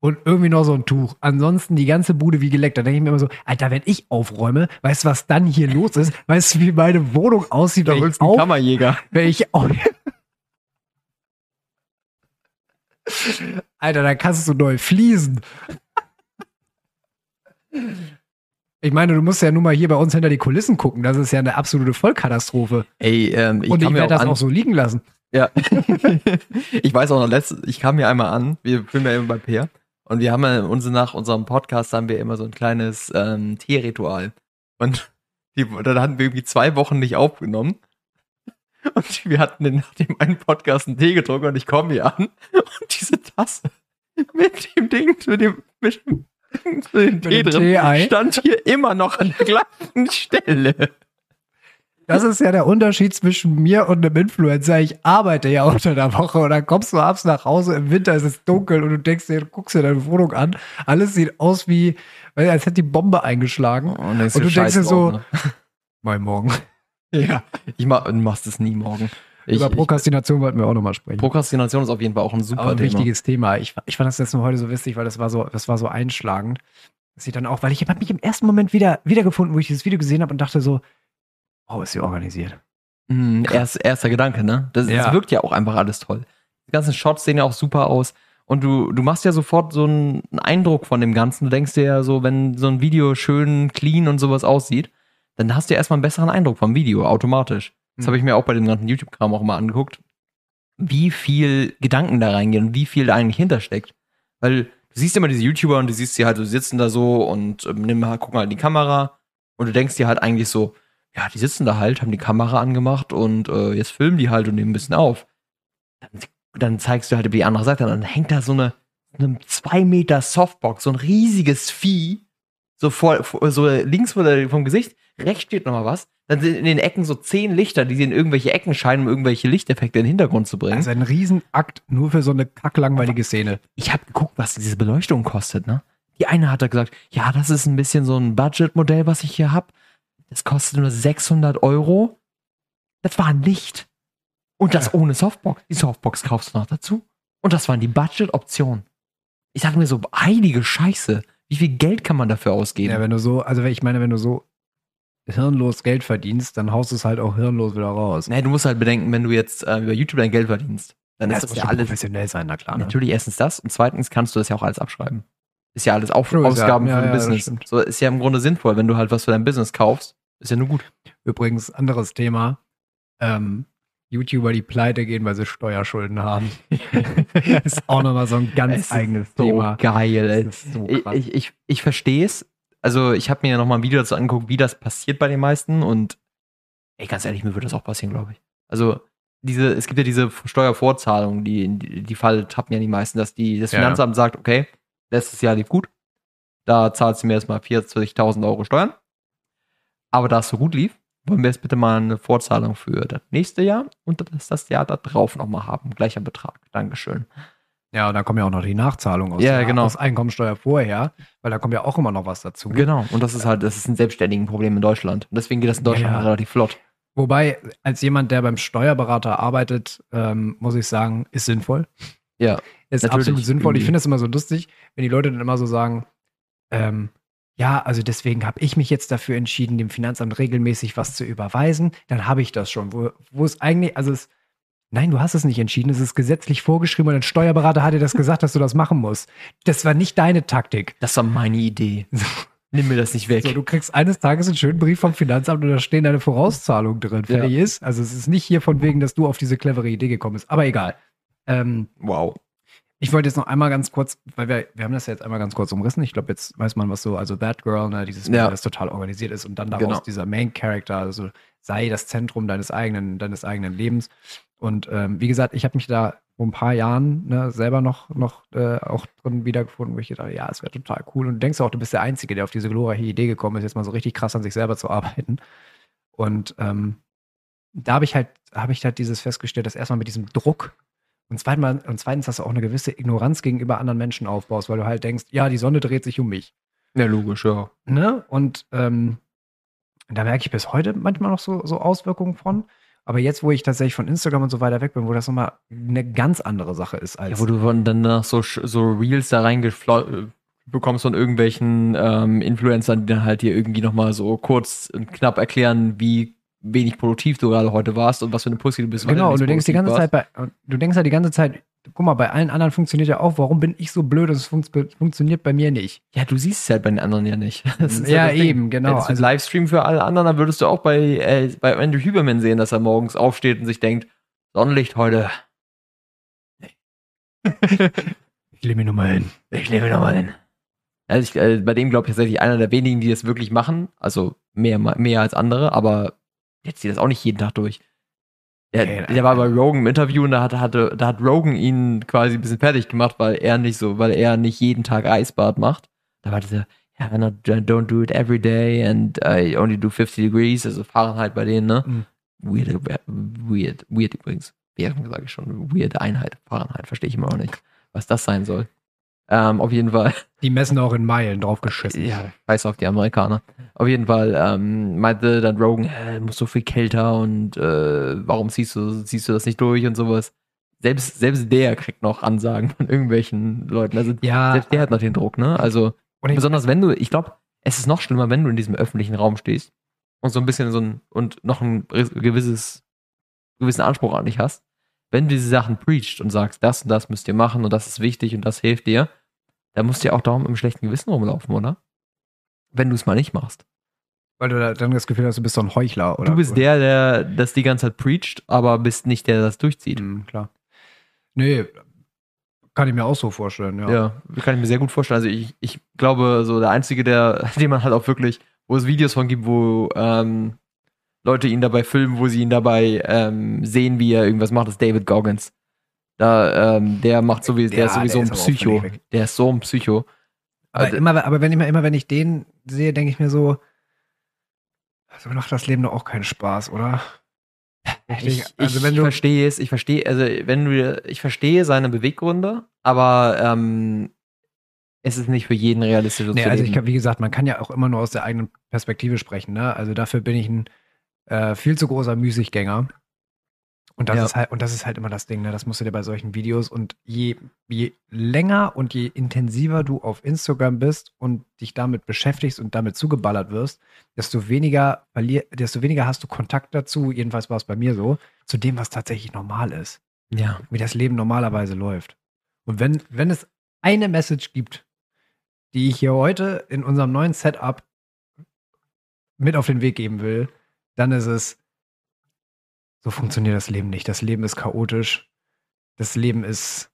Und irgendwie noch so ein Tuch. Ansonsten die ganze Bude wie geleckt. Da denke ich mir immer so, Alter, wenn ich aufräume, weißt du, was dann hier los ist? Weißt du, wie meine Wohnung aussieht, Da holst du einen Kammerjäger. wenn ich auf Alter, da kannst du neu fließen. Ich meine, du musst ja nur mal hier bei uns hinter die Kulissen gucken. Das ist ja eine absolute Vollkatastrophe. Ey, ähm, ich Und ich werde das auch so liegen lassen. Ja. ich weiß auch noch, letztes, ich kam mir einmal an, wir filmen ja immer bei Peer. Und wir haben ja uns nach unserem Podcast haben wir immer so ein kleines ähm, Teeritual. Und die, dann hatten wir irgendwie zwei Wochen nicht aufgenommen. Und wir hatten den, nach dem einen Podcast einen Tee getrunken und ich komme hier an und diese Tasse mit dem Ding, mit dem, mit dem, mit dem Tee drin, Tee-Ei. stand hier immer noch an der gleichen Stelle. Das ist ja der Unterschied zwischen mir und einem Influencer. Ich arbeite ja unter der Woche und dann kommst du abends nach Hause, im Winter ist es dunkel und du denkst dir, du guckst dir deine Wohnung an. Alles sieht aus wie, als hätte die Bombe eingeschlagen. Und, denkst Und du denkst dir so- ne? Mein Morgen. Ja, ich mach, du machst es nie morgen. Ich, Über ich, Prokrastination wollten wir auch nochmal sprechen. Prokrastination ist auf jeden Fall auch ein super ein Thema. wichtiges Thema. Ich, ich fand das jetzt nur heute so witzig, weil das war so, das war so einschlagend. Das sieht dann auch, weil ich habe mich im ersten Moment wieder wiedergefunden, wo ich dieses Video gesehen habe und dachte so, oh, ist sie organisiert. Mhm, erst, erster Gedanke, ne? Das, Ja. das wirkt ja auch einfach alles toll. Die ganzen Shots sehen ja auch super aus. Und du, du machst ja sofort so einen Eindruck von dem Ganzen. Du denkst dir ja so, wenn so ein Video schön clean und sowas aussieht, dann hast du ja erstmal einen besseren Eindruck vom Video, automatisch. Das Mhm. habe ich mir auch bei dem ganzen YouTube-Kram auch mal angeguckt, wie viel Gedanken da reingehen und wie viel da eigentlich hintersteckt. Weil du siehst immer diese YouTuber und du siehst sie halt so sitzen da so und ähm, nimm gucken halt in die Kamera und du denkst dir halt eigentlich so, ja, die sitzen da halt, haben die Kamera angemacht und äh, jetzt filmen die halt und nehmen ein bisschen auf. Dann, dann zeigst du halt über die andere Seite, dann hängt da so eine, eine zwei Meter Softbox, so ein riesiges Vieh, so vor, vor so links vor der, vom Gesicht, rechts steht noch mal was. Dann sind in den Ecken so zehn Lichter, die in irgendwelche Ecken scheinen, um irgendwelche Lichteffekte in den Hintergrund zu bringen. Also ein Riesenakt nur für so eine kacklangweilige Szene. ich habe geguckt, was diese Beleuchtung kostet, ne? Die eine hat da gesagt, ja, das ist ein bisschen so ein Budgetmodell, was ich hier hab. Das kostet nur 600 Euro. Das war ein Licht. Und das Ja. ohne Softbox. Die Softbox kaufst du noch dazu. Und das waren die Budget-Optionen. Ich sag mir so, heilige Scheiße. Wie viel Geld kann man dafür ausgeben? Ja, wenn du so, also ich meine, wenn du so hirnlos Geld verdienst, dann haust du es halt auch hirnlos wieder raus. nee, du musst halt bedenken, wenn du jetzt äh, über YouTube dein Geld verdienst, dann ist das ja alles professionell sein, na klar. Ne? Natürlich erstens das und zweitens kannst du das ja auch alles abschreiben. Ist ja alles Auf True, ja- Ausgaben ja, für ja, dein das Business. So ist ja im Grunde sinnvoll, wenn du halt was für dein Business kaufst. Ist ja nur gut. Übrigens, anderes Thema. Ähm, YouTuber, die pleite gehen, weil sie Steuerschulden haben. ist auch nochmal so ein ganz Es ist eigenes so Thema. geil, ey. Das ist so Ich, krass. ich, ich, ich verstehe es. Also, ich habe mir ja noch mal ein Video dazu angeguckt, wie das passiert bei den meisten. Und ey, ganz ehrlich, mir würde das auch passieren, glaube ich. Also, diese, es gibt ja diese Steuervorzahlung, die, die, die Fall tappen ja die meisten, dass die, das Ja. Finanzamt sagt, okay, letztes Jahr lief gut. Da zahlst du mir erstmal 40.000 Euro Steuern. Aber da es so gut lief, wollen wir jetzt bitte mal eine Vorzahlung für das nächste Jahr und das, das Jahr da drauf nochmal haben. Gleicher Betrag. Dankeschön. ja, und da kommen ja auch noch die Nachzahlungen aus, Ja, der- genau. aus Einkommensteuer vorher, weil da kommt ja auch immer noch was dazu. Genau, und das ist halt, das ist ein selbstständigen Problem in Deutschland. Und deswegen geht das in Deutschland Ja, ja. relativ flott. Wobei, als jemand, der beim Steuerberater arbeitet, ähm, muss ich sagen, ist sinnvoll. Ja, Ist absolut sinnvoll. Ich finde es immer so lustig, wenn die Leute dann immer so sagen, ähm, ja, also deswegen habe ich mich jetzt dafür entschieden, dem Finanzamt regelmäßig was zu überweisen. Dann habe ich das schon. Wo, wo es eigentlich, also es, nein, du hast es nicht entschieden. Es ist gesetzlich vorgeschrieben und ein Steuerberater hat dir das gesagt, dass du das machen musst. Das war nicht deine Taktik. Das war meine Idee. Nimm mir das nicht weg. So, du kriegst eines Tages einen schönen Brief vom Finanzamt und da stehen deine Vorauszahlungen drin. Ja. Fertig ist. Also es ist nicht hier von wegen, dass du auf diese clevere Idee gekommen bist. Aber egal. Ähm, wow. Ich wollte jetzt noch einmal ganz kurz, weil wir, wir haben das ja jetzt einmal ganz kurz umrissen. Ich glaube, jetzt weiß man, was so, also That Girl, ne, dieses Mädel, Ja. das total organisiert ist und dann daraus Genau. dieser Main Character, also sei das Zentrum deines eigenen, deines eigenen Lebens. Und ähm, wie gesagt, ich habe mich da vor ein paar Jahren ne, selber noch, noch äh, auch drin wiedergefunden, wo ich gedacht, ja, es wäre total cool. Und du denkst auch, du bist der Einzige, der auf diese glorreiche Idee gekommen ist, jetzt mal so richtig krass an sich selber zu arbeiten. Und ähm, da habe ich halt, habe ich halt dieses festgestellt, dass erstmal mit diesem Druck und zweitens, und zweitens, dass du auch eine gewisse Ignoranz gegenüber anderen Menschen aufbaust, weil du halt denkst, ja, die Sonne dreht sich um mich. Ja, logisch, ja. Ne? Und ähm, da merke ich bis heute manchmal noch so, so Auswirkungen von. Aber jetzt, wo ich tatsächlich von Instagram und so weiter weg bin, wo das nochmal eine ganz andere Sache ist als. ja wo du dann nach so, so Reels da reingeflossen bekommst von irgendwelchen ähm, Influencern, die dann halt dir irgendwie nochmal so kurz und knapp erklären, wie wenig produktiv du gerade heute warst und was für eine Pussy du bist. genau, und du denkst die ganze produktiv Zeit bei, du denkst halt die ganze Zeit, guck mal, bei allen anderen funktioniert ja auch. Warum bin ich so blöd und es fun funktioniert bei mir nicht? Ja, du siehst es halt bei den anderen ja nicht. ja, halt eben, Ding. genau. Hättest also, Livestream für alle anderen, dann würdest du auch bei, äh, bei Andrew Huberman sehen, dass er morgens aufsteht und sich denkt, Sonnenlicht heute. ich lebe mir nochmal hin. Ich lebe mir nochmal hin. Also ich, äh, bei dem glaube ich tatsächlich einer der wenigen, die das wirklich machen. Also mehr, mehr als andere, aber jetzt zieht das auch nicht jeden Tag durch. Der, okay, der war bei Rogan im Interview und da hat, hatte, da hat Rogan ihn quasi ein bisschen fertig gemacht, weil er nicht so, weil er nicht jeden Tag Eisbad macht. Da war dieser, ja, yeah, don't do it every day and I only do 50 degrees, also Fahrenheit bei denen, ne? Mhm. Weird, weird, weird übrigens. Während sage ich schon, weird Einheit, Fahrenheit, verstehe ich immer noch nicht, was das sein soll. Ähm, auf jeden Fall. Die messen auch in Meilen draufgeschissen. Ja, weiß auf die Amerikaner. Auf jeden Fall ähm, meinte dann Rogan, äh, muss so viel kälter und äh, warum ziehst du, ziehst du das nicht durch und sowas. Selbst, selbst der kriegt noch Ansagen von irgendwelchen Leuten. Also ja. selbst der hat noch den Druck, ne? Also besonders wenn du, ich glaube, es ist noch schlimmer, wenn du in diesem öffentlichen Raum stehst und so ein bisschen so ein und noch ein gewisses gewissen Anspruch an dich hast. Wenn du diese Sachen preachst und sagst, das und das müsst ihr machen und das ist wichtig und das hilft dir, da musst du ja auch darum im schlechten Gewissen rumlaufen, oder? Wenn du es mal nicht machst. Weil du dann das Gefühl hast, du bist so ein Heuchler, oder? Du bist der, der das die ganze Zeit preacht, aber bist nicht der, der das durchzieht. Mhm, klar. Nee, kann ich mir auch so vorstellen, ja. Ja, kann ich mir sehr gut vorstellen. Also ich, ich glaube, so der Einzige, der, den man halt auch wirklich, wo es Videos von gibt, wo ähm, Leute ihn dabei filmen, wo sie ihn dabei ähm, sehen, wie er irgendwas macht, ist David Goggins. Da, ähm, der macht sowieso, der ja, ist sowieso der ein ist Psycho. Der ist so ein Psycho. Aber, also, immer, aber wenn, immer, immer wenn ich den sehe, denke ich mir so, also macht das Leben doch auch keinen Spaß, oder? Ich, also wenn ich verstehe es, ich verstehe, also wenn du, ich verstehe seine Beweggründe, aber ähm, es ist nicht für jeden realistisch. Nee, also ich kann, wie gesagt, man kann ja auch immer nur aus der eigenen Perspektive sprechen, ne? Also dafür bin ich ein äh, viel zu großer Müßiggänger. Und das, ja. ist halt, und das ist halt immer das Ding, ne? Das musst du dir bei solchen Videos und je, je länger und je intensiver du auf Instagram bist und dich damit beschäftigst und damit zugeballert wirst, desto weniger desto weniger hast du Kontakt dazu, jedenfalls war es bei mir so, zu dem, was tatsächlich normal ist. Ja. Wie das Leben normalerweise läuft. Und wenn, wenn es eine Message gibt, die ich hier heute in unserem neuen Setup mit auf den Weg geben will, dann ist es, so funktioniert das Leben nicht. Das Leben ist chaotisch. Das Leben ist.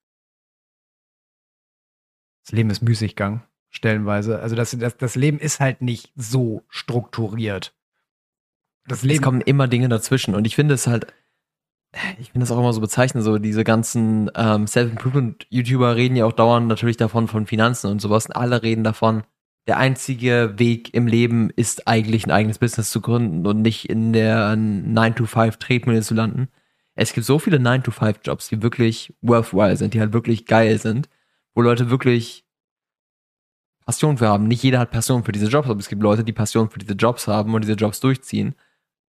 Das Leben ist Müßiggang, stellenweise. Also das, das, das Leben ist halt nicht so strukturiert. Das Leben. Es kommen immer Dinge dazwischen. Und ich finde es halt. Ich finde das auch immer so bezeichnend, so diese ganzen ähm, Self-Improvement-YouTuber reden ja auch dauernd natürlich davon von Finanzen und sowas. Und alle reden davon, der einzige Weg im Leben ist eigentlich ein eigenes Business zu gründen und nicht in der 9-to-5-Tretmühle zu landen. Es gibt so viele 9-to-5-Jobs, die wirklich worthwhile sind, die halt wirklich geil sind, wo Leute wirklich Passion für haben. Nicht jeder hat Passion für diese Jobs, aber es gibt Leute, die Passion für diese Jobs haben und diese Jobs durchziehen.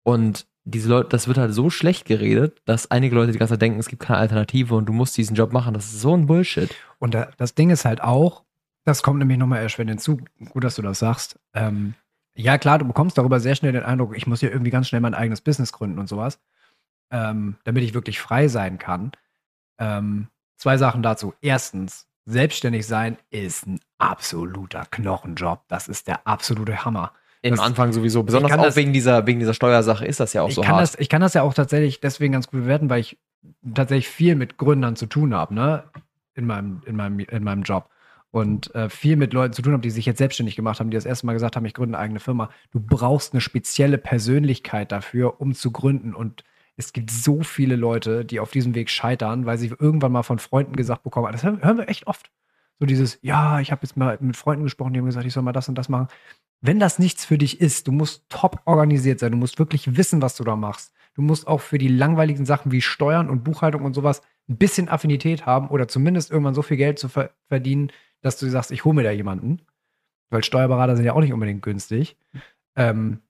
Und diese Leute, das wird halt so schlecht geredet, dass einige Leute die ganze Zeit denken, es gibt keine Alternative und du musst diesen Job machen. Das ist so ein Bullshit. Und das Ding ist halt auch, das kommt nämlich nochmal erschwerend hinzu. Gut, dass du das sagst. Ähm, ja, klar, du bekommst darüber sehr schnell den Eindruck, ich muss hier irgendwie ganz schnell mein eigenes Business gründen und sowas, ähm, damit ich wirklich frei sein kann. Ähm, zwei Sachen dazu. Erstens, selbstständig sein ist ein absoluter Knochenjob. Das ist der absolute Hammer. Im Anfang sowieso, besonders auch das, wegen, dieser, wegen dieser Steuersache ist das ja auch so hart. Das, ich kann das ja auch tatsächlich deswegen ganz gut bewerten, weil ich tatsächlich viel mit Gründern zu tun habe, ne? In meinem, in meinem, in meinem Job und äh, viel mit Leuten zu tun habe, die sich jetzt selbstständig gemacht haben, die das erste Mal gesagt haben, ich gründe eine eigene Firma. Du brauchst eine spezielle Persönlichkeit dafür, um zu gründen. Und es gibt so viele Leute, die auf diesem Weg scheitern, weil sie irgendwann mal von Freunden gesagt bekommen, das hören wir echt oft. So dieses, ja, ich habe jetzt mal mit Freunden gesprochen, die haben gesagt, ich soll mal das und das machen. Wenn das nichts für dich ist, du musst top organisiert sein, du musst wirklich wissen, was du da machst. Du musst auch für die langweiligen Sachen wie Steuern und Buchhaltung und sowas ein bisschen Affinität haben oder zumindest irgendwann so viel Geld zu ver verdienen, dass du sagst, ich hole mir da jemanden, weil Steuerberater sind ja auch nicht unbedingt günstig. Ähm,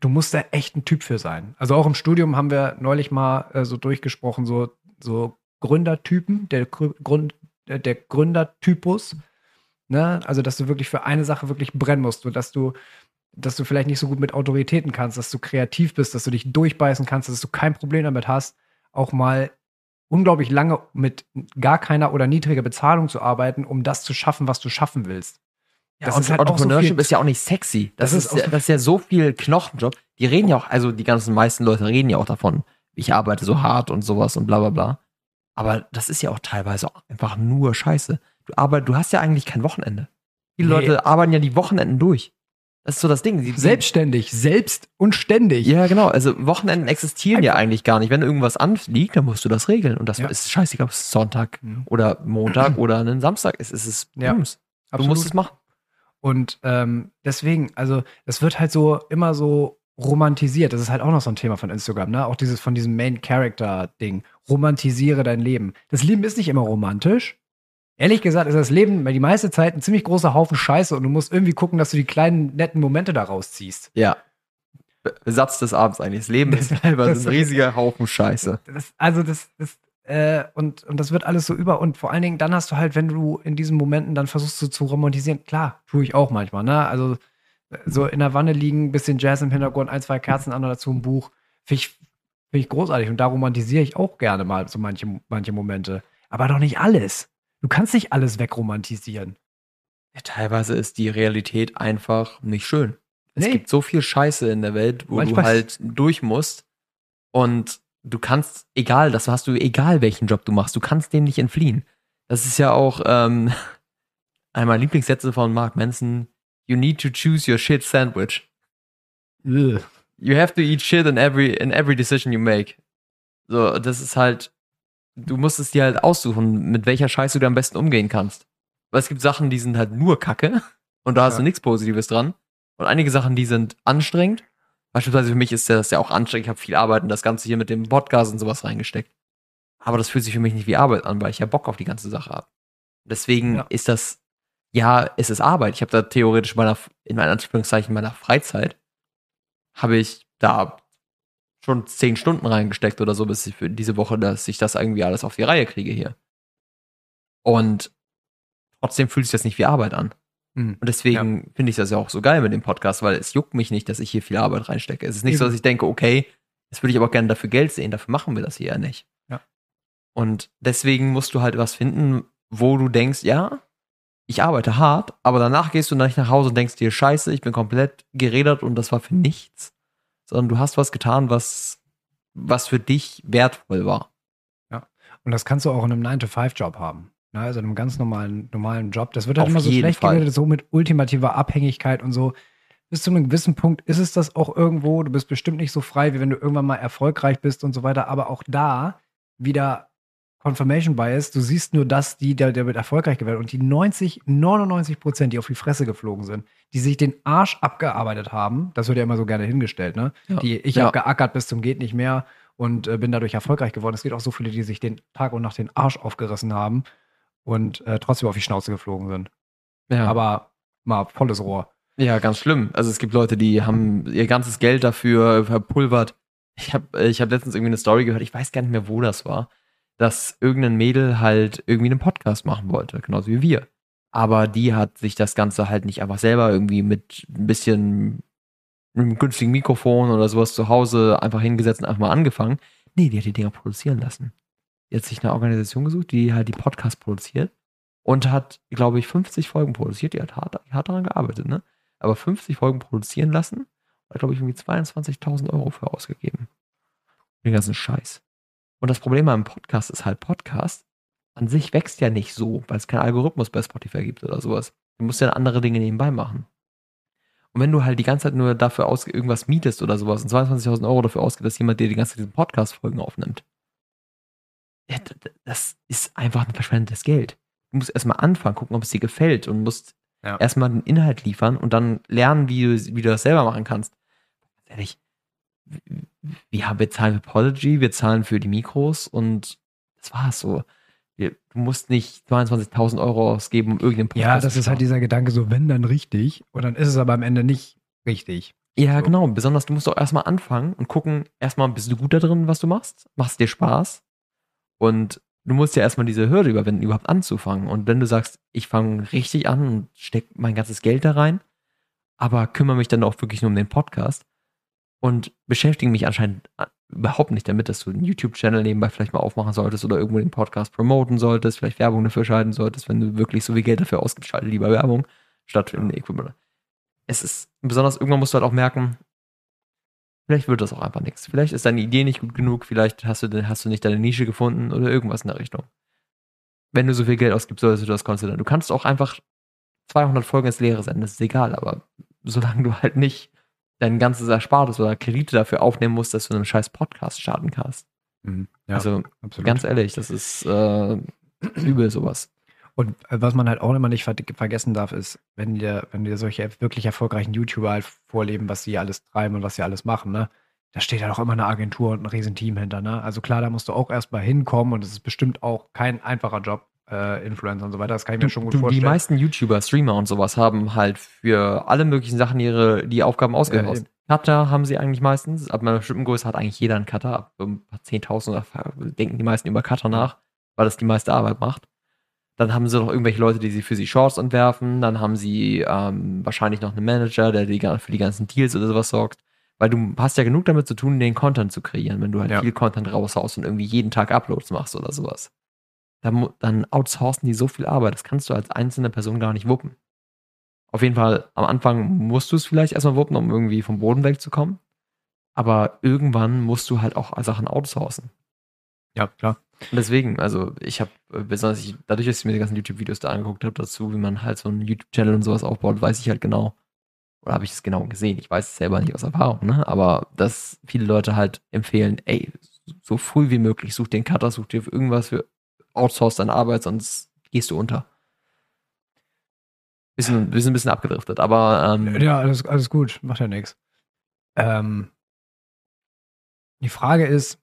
du musst da echt ein Typ für sein. Also auch im Studium haben wir neulich mal äh, so durchgesprochen, so, so Gründertypen, der, Grund, äh, der Gründertypus. Ne? Also, dass du wirklich für eine Sache wirklich brennen musst, und dass du, dass du vielleicht nicht so gut mit Autoritäten kannst, dass du kreativ bist, dass du dich durchbeißen kannst, dass du kein Problem damit hast, auch mal unglaublich lange mit gar keiner oder niedriger Bezahlung zu arbeiten, um das zu schaffen, was du schaffen willst. Das ja, ist halt Entrepreneurship so ist ja auch nicht sexy. Das, das ist, ist ja, das ist ja so viel Knochenjob. Die reden ja auch, also die ganzen meisten Leute reden ja auch davon, ich arbeite so hart und sowas und bla bla bla. Aber das ist ja auch teilweise einfach nur Scheiße. Du arbeitest, du hast ja eigentlich kein Wochenende. Viele nee. Leute arbeiten ja die Wochenenden durch. Das ist so das Ding. Sie, Selbstständig, selbst und ständig. Ja, genau. Also Wochenenden existieren ja eigentlich gar nicht. Wenn irgendwas anliegt, dann musst du das regeln. Und das ja. ist scheißegal, ob es Sonntag mhm. oder Montag oder einen Samstag ist. Es ist ja. Du musst es machen. Und ähm, deswegen, also es wird halt so immer so romantisiert. Das ist halt auch noch so ein Thema von Instagram, ne? Auch dieses von diesem Main Character Ding. Romantisiere dein Leben. Das Leben ist nicht immer romantisch. Ehrlich gesagt ist das Leben die meiste Zeit ein ziemlich großer Haufen Scheiße und du musst irgendwie gucken, dass du die kleinen netten Momente daraus ziehst. Ja. Satz des Abends eigentlich. Das Leben ist selber ein riesiger Haufen Scheiße. Das, also das, das äh, und, und das wird alles so über. Und vor allen Dingen, dann hast du halt, wenn du in diesen Momenten dann versuchst du zu romantisieren, klar, tue ich auch manchmal, ne? Also so in der Wanne liegen, bisschen Jazz im Hintergrund, ein, zwei Kerzen an dazu ein Buch. Finde ich, find ich großartig. Und da romantisiere ich auch gerne mal so manche, manche Momente. Aber doch nicht alles. Du kannst nicht alles wegromantisieren. Ja, teilweise ist die Realität einfach nicht schön. Es nee. gibt so viel Scheiße in der Welt, wo Manchmal du halt durch musst. Und du kannst, egal, das hast du, egal welchen Job du machst, du kannst dem nicht entfliehen. Das ist ja auch ähm, einmal Lieblingssätze von Mark Manson. You need to choose your shit sandwich. Ugh. You have to eat shit in every, in every decision you make. So, das ist halt, du musst es dir halt aussuchen, mit welcher Scheiße du am besten umgehen kannst. Weil es gibt Sachen, die sind halt nur Kacke und da hast ja. du nichts Positives dran. Und einige Sachen, die sind anstrengend. Beispielsweise für mich ist das ja auch anstrengend. Ich habe viel Arbeit in das Ganze hier mit dem Podcast und sowas reingesteckt. Aber das fühlt sich für mich nicht wie Arbeit an, weil ich ja Bock auf die ganze Sache habe. Deswegen ja. ist das, ja, es ist Arbeit. Ich habe da theoretisch meiner, in meinen Anführungszeichen meiner Freizeit, habe ich da schon zehn Stunden reingesteckt oder so, bis ich für diese Woche, dass ich das irgendwie alles auf die Reihe kriege hier. Und trotzdem fühlt sich das nicht wie Arbeit an. Mhm. Und deswegen ja. finde ich das ja auch so geil mit dem Podcast, weil es juckt mich nicht, dass ich hier viel Arbeit reinstecke. Es ist nicht Eben. so, dass ich denke, okay, jetzt würde ich aber gerne dafür Geld sehen, dafür machen wir das hier ja nicht. Ja. Und deswegen musst du halt was finden, wo du denkst, ja, ich arbeite hart, aber danach gehst du nicht nach Hause und denkst dir, scheiße, ich bin komplett geredert und das war für nichts sondern du hast was getan, was, was für dich wertvoll war. Ja. Und das kannst du auch in einem 9-to-5-Job haben. Ne? Also in einem ganz normalen, normalen Job. Das wird halt Auf immer so schlecht geredet, so mit ultimativer Abhängigkeit und so. Bis zu einem gewissen Punkt ist es das auch irgendwo. Du bist bestimmt nicht so frei, wie wenn du irgendwann mal erfolgreich bist und so weiter. Aber auch da wieder Confirmation Bias, du siehst nur das, die, der, der wird erfolgreich gewählt. Und die 90, 99 Prozent, die auf die Fresse geflogen sind, die sich den Arsch abgearbeitet haben, das wird ja immer so gerne hingestellt, ne? Ja. Die, ich ja. habe geackert bis zum geht nicht mehr und äh, bin dadurch erfolgreich geworden. Es gibt auch so viele, die sich den Tag und Nacht den Arsch aufgerissen haben und äh, trotzdem auf die Schnauze geflogen sind. Ja. Aber mal volles Rohr. Ja, ganz schlimm. Also es gibt Leute, die haben ihr ganzes Geld dafür verpulvert. Ich habe ich hab letztens irgendwie eine Story gehört, ich weiß gar nicht mehr, wo das war dass irgendein Mädel halt irgendwie einen Podcast machen wollte, genauso wie wir. Aber die hat sich das Ganze halt nicht einfach selber irgendwie mit ein bisschen einem günstigen Mikrofon oder sowas zu Hause einfach hingesetzt und einfach mal angefangen. Nee, die hat die Dinger produzieren lassen. Die hat sich eine Organisation gesucht, die halt die Podcasts produziert und hat, glaube ich, 50 Folgen produziert. Die hat hart, hart daran gearbeitet, ne? Aber 50 Folgen produzieren lassen hat, glaube ich, irgendwie 22.000 Euro für ausgegeben. Den ganzen Scheiß. Und das Problem beim Podcast ist halt, Podcast an sich wächst ja nicht so, weil es keinen Algorithmus bei Spotify gibt oder sowas. Du musst ja andere Dinge nebenbei machen. Und wenn du halt die ganze Zeit nur dafür aus irgendwas mietest oder sowas und 22.000 Euro dafür ausgeht, dass jemand dir die ganze Zeit diesen Podcast-Folgen aufnimmt, ja, das ist einfach ein verschwendetes Geld. Du musst erstmal anfangen, gucken, ob es dir gefällt und musst ja. erstmal den Inhalt liefern und dann lernen, wie du, wie du das selber machen kannst. Ehrlich, wir haben, wir zahlen für Apology, wir zahlen für die Mikros und das war's so. Wir, du musst nicht 22.000 Euro ausgeben, um irgendeinen Podcast Ja, das ist halt dieser Gedanke so, wenn dann richtig und dann ist es aber am Ende nicht richtig. Ja, so. genau. Besonders du musst auch erstmal anfangen und gucken, erstmal bist du gut da drin, was du machst? Machst dir Spaß? Und du musst ja erstmal diese Hürde überwinden, überhaupt anzufangen. Und wenn du sagst, ich fange richtig an und steck mein ganzes Geld da rein, aber kümmere mich dann auch wirklich nur um den Podcast, und beschäftige mich anscheinend überhaupt nicht damit, dass du einen YouTube-Channel nebenbei vielleicht mal aufmachen solltest oder irgendwo den Podcast promoten solltest, vielleicht Werbung dafür schalten solltest, wenn du wirklich so viel Geld dafür ausgibst, schalte lieber Werbung statt in Equipment. Es ist, besonders irgendwann musst du halt auch merken, vielleicht wird das auch einfach nichts. Vielleicht ist deine Idee nicht gut genug, vielleicht hast du, hast du nicht deine Nische gefunden oder irgendwas in der Richtung. Wenn du so viel Geld ausgibst, solltest du das konzentrieren. Du kannst auch einfach 200 Folgen ins Leere senden, das ist egal, aber solange du halt nicht dein ganzes Erspartes oder Kredite dafür aufnehmen musst, dass du einen scheiß Podcast starten kannst. Mhm. Ja, also absolut. ganz ehrlich, das ist äh, übel sowas. Und äh, was man halt auch immer nicht ver vergessen darf, ist, wenn dir, wenn dir solche wirklich erfolgreichen YouTuber halt vorleben, was sie alles treiben und was sie alles machen, ne? Da steht ja doch immer eine Agentur und ein Riesenteam hinter, ne? Also klar, da musst du auch erstmal hinkommen und es ist bestimmt auch kein einfacher Job, äh, Influencer und so weiter. Das kann ich mir schon gut du, vorstellen. Die meisten YouTuber, Streamer und sowas haben halt für alle möglichen Sachen ihre die Aufgaben ausgelost. Cutter haben sie eigentlich meistens. Ab einer bestimmten Größe hat eigentlich jeder einen Cutter. Ab ein paar 10.000 denken die meisten über Cutter nach, weil das die meiste Arbeit macht. Dann haben sie noch irgendwelche Leute, die sie für sie Shorts entwerfen. Dann haben sie ähm, wahrscheinlich noch einen Manager, der die, für die ganzen Deals oder sowas sorgt. Weil du hast ja genug damit zu tun, den Content zu kreieren, wenn du halt ja. viel Content raushaust und irgendwie jeden Tag Uploads machst oder sowas. Dann, dann outsourcen die so viel Arbeit. Das kannst du als einzelne Person gar nicht wuppen. Auf jeden Fall, am Anfang musst du es vielleicht erstmal wuppen, um irgendwie vom Boden wegzukommen. Aber irgendwann musst du halt auch Sachen outsourcen. Ja, klar. Und deswegen, also ich habe, äh, besonders ich, dadurch, dass ich mir die ganzen YouTube-Videos da angeguckt habe dazu, wie man halt so einen YouTube-Channel und sowas aufbaut, weiß ich halt genau, oder habe ich es genau gesehen. Ich weiß es selber nicht aus Erfahrung, ne? Aber dass viele Leute halt empfehlen, ey, so früh wie möglich, such den Cutter, such dir irgendwas für outsource deine Arbeit, sonst gehst du unter. Bisschen, wir sind ein bisschen abgedriftet, aber. Ähm, ja, alles, alles gut, macht ja nichts. Ähm, die Frage ist,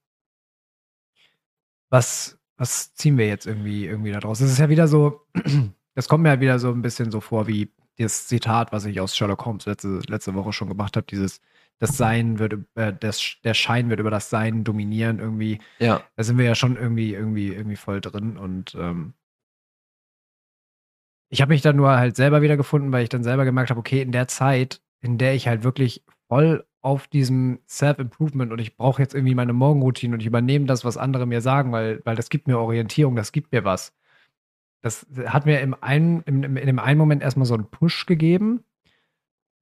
was, was ziehen wir jetzt irgendwie, irgendwie da draus? Es ist ja wieder so, das kommt mir halt wieder so ein bisschen so vor wie das Zitat, was ich aus Sherlock Holmes letzte, letzte Woche schon gemacht habe, dieses das Sein wird, äh, das, der Schein wird über das Sein dominieren irgendwie. Ja. Da sind wir ja schon irgendwie, irgendwie, irgendwie voll drin und ähm, ich habe mich dann nur halt selber wieder gefunden, weil ich dann selber gemerkt habe, okay, in der Zeit, in der ich halt wirklich voll auf diesem Self-Improvement und ich brauche jetzt irgendwie meine Morgenroutine und ich übernehme das, was andere mir sagen, weil, weil das gibt mir Orientierung, das gibt mir was. Das hat mir im einen, im, in dem einen Moment erstmal so einen Push gegeben,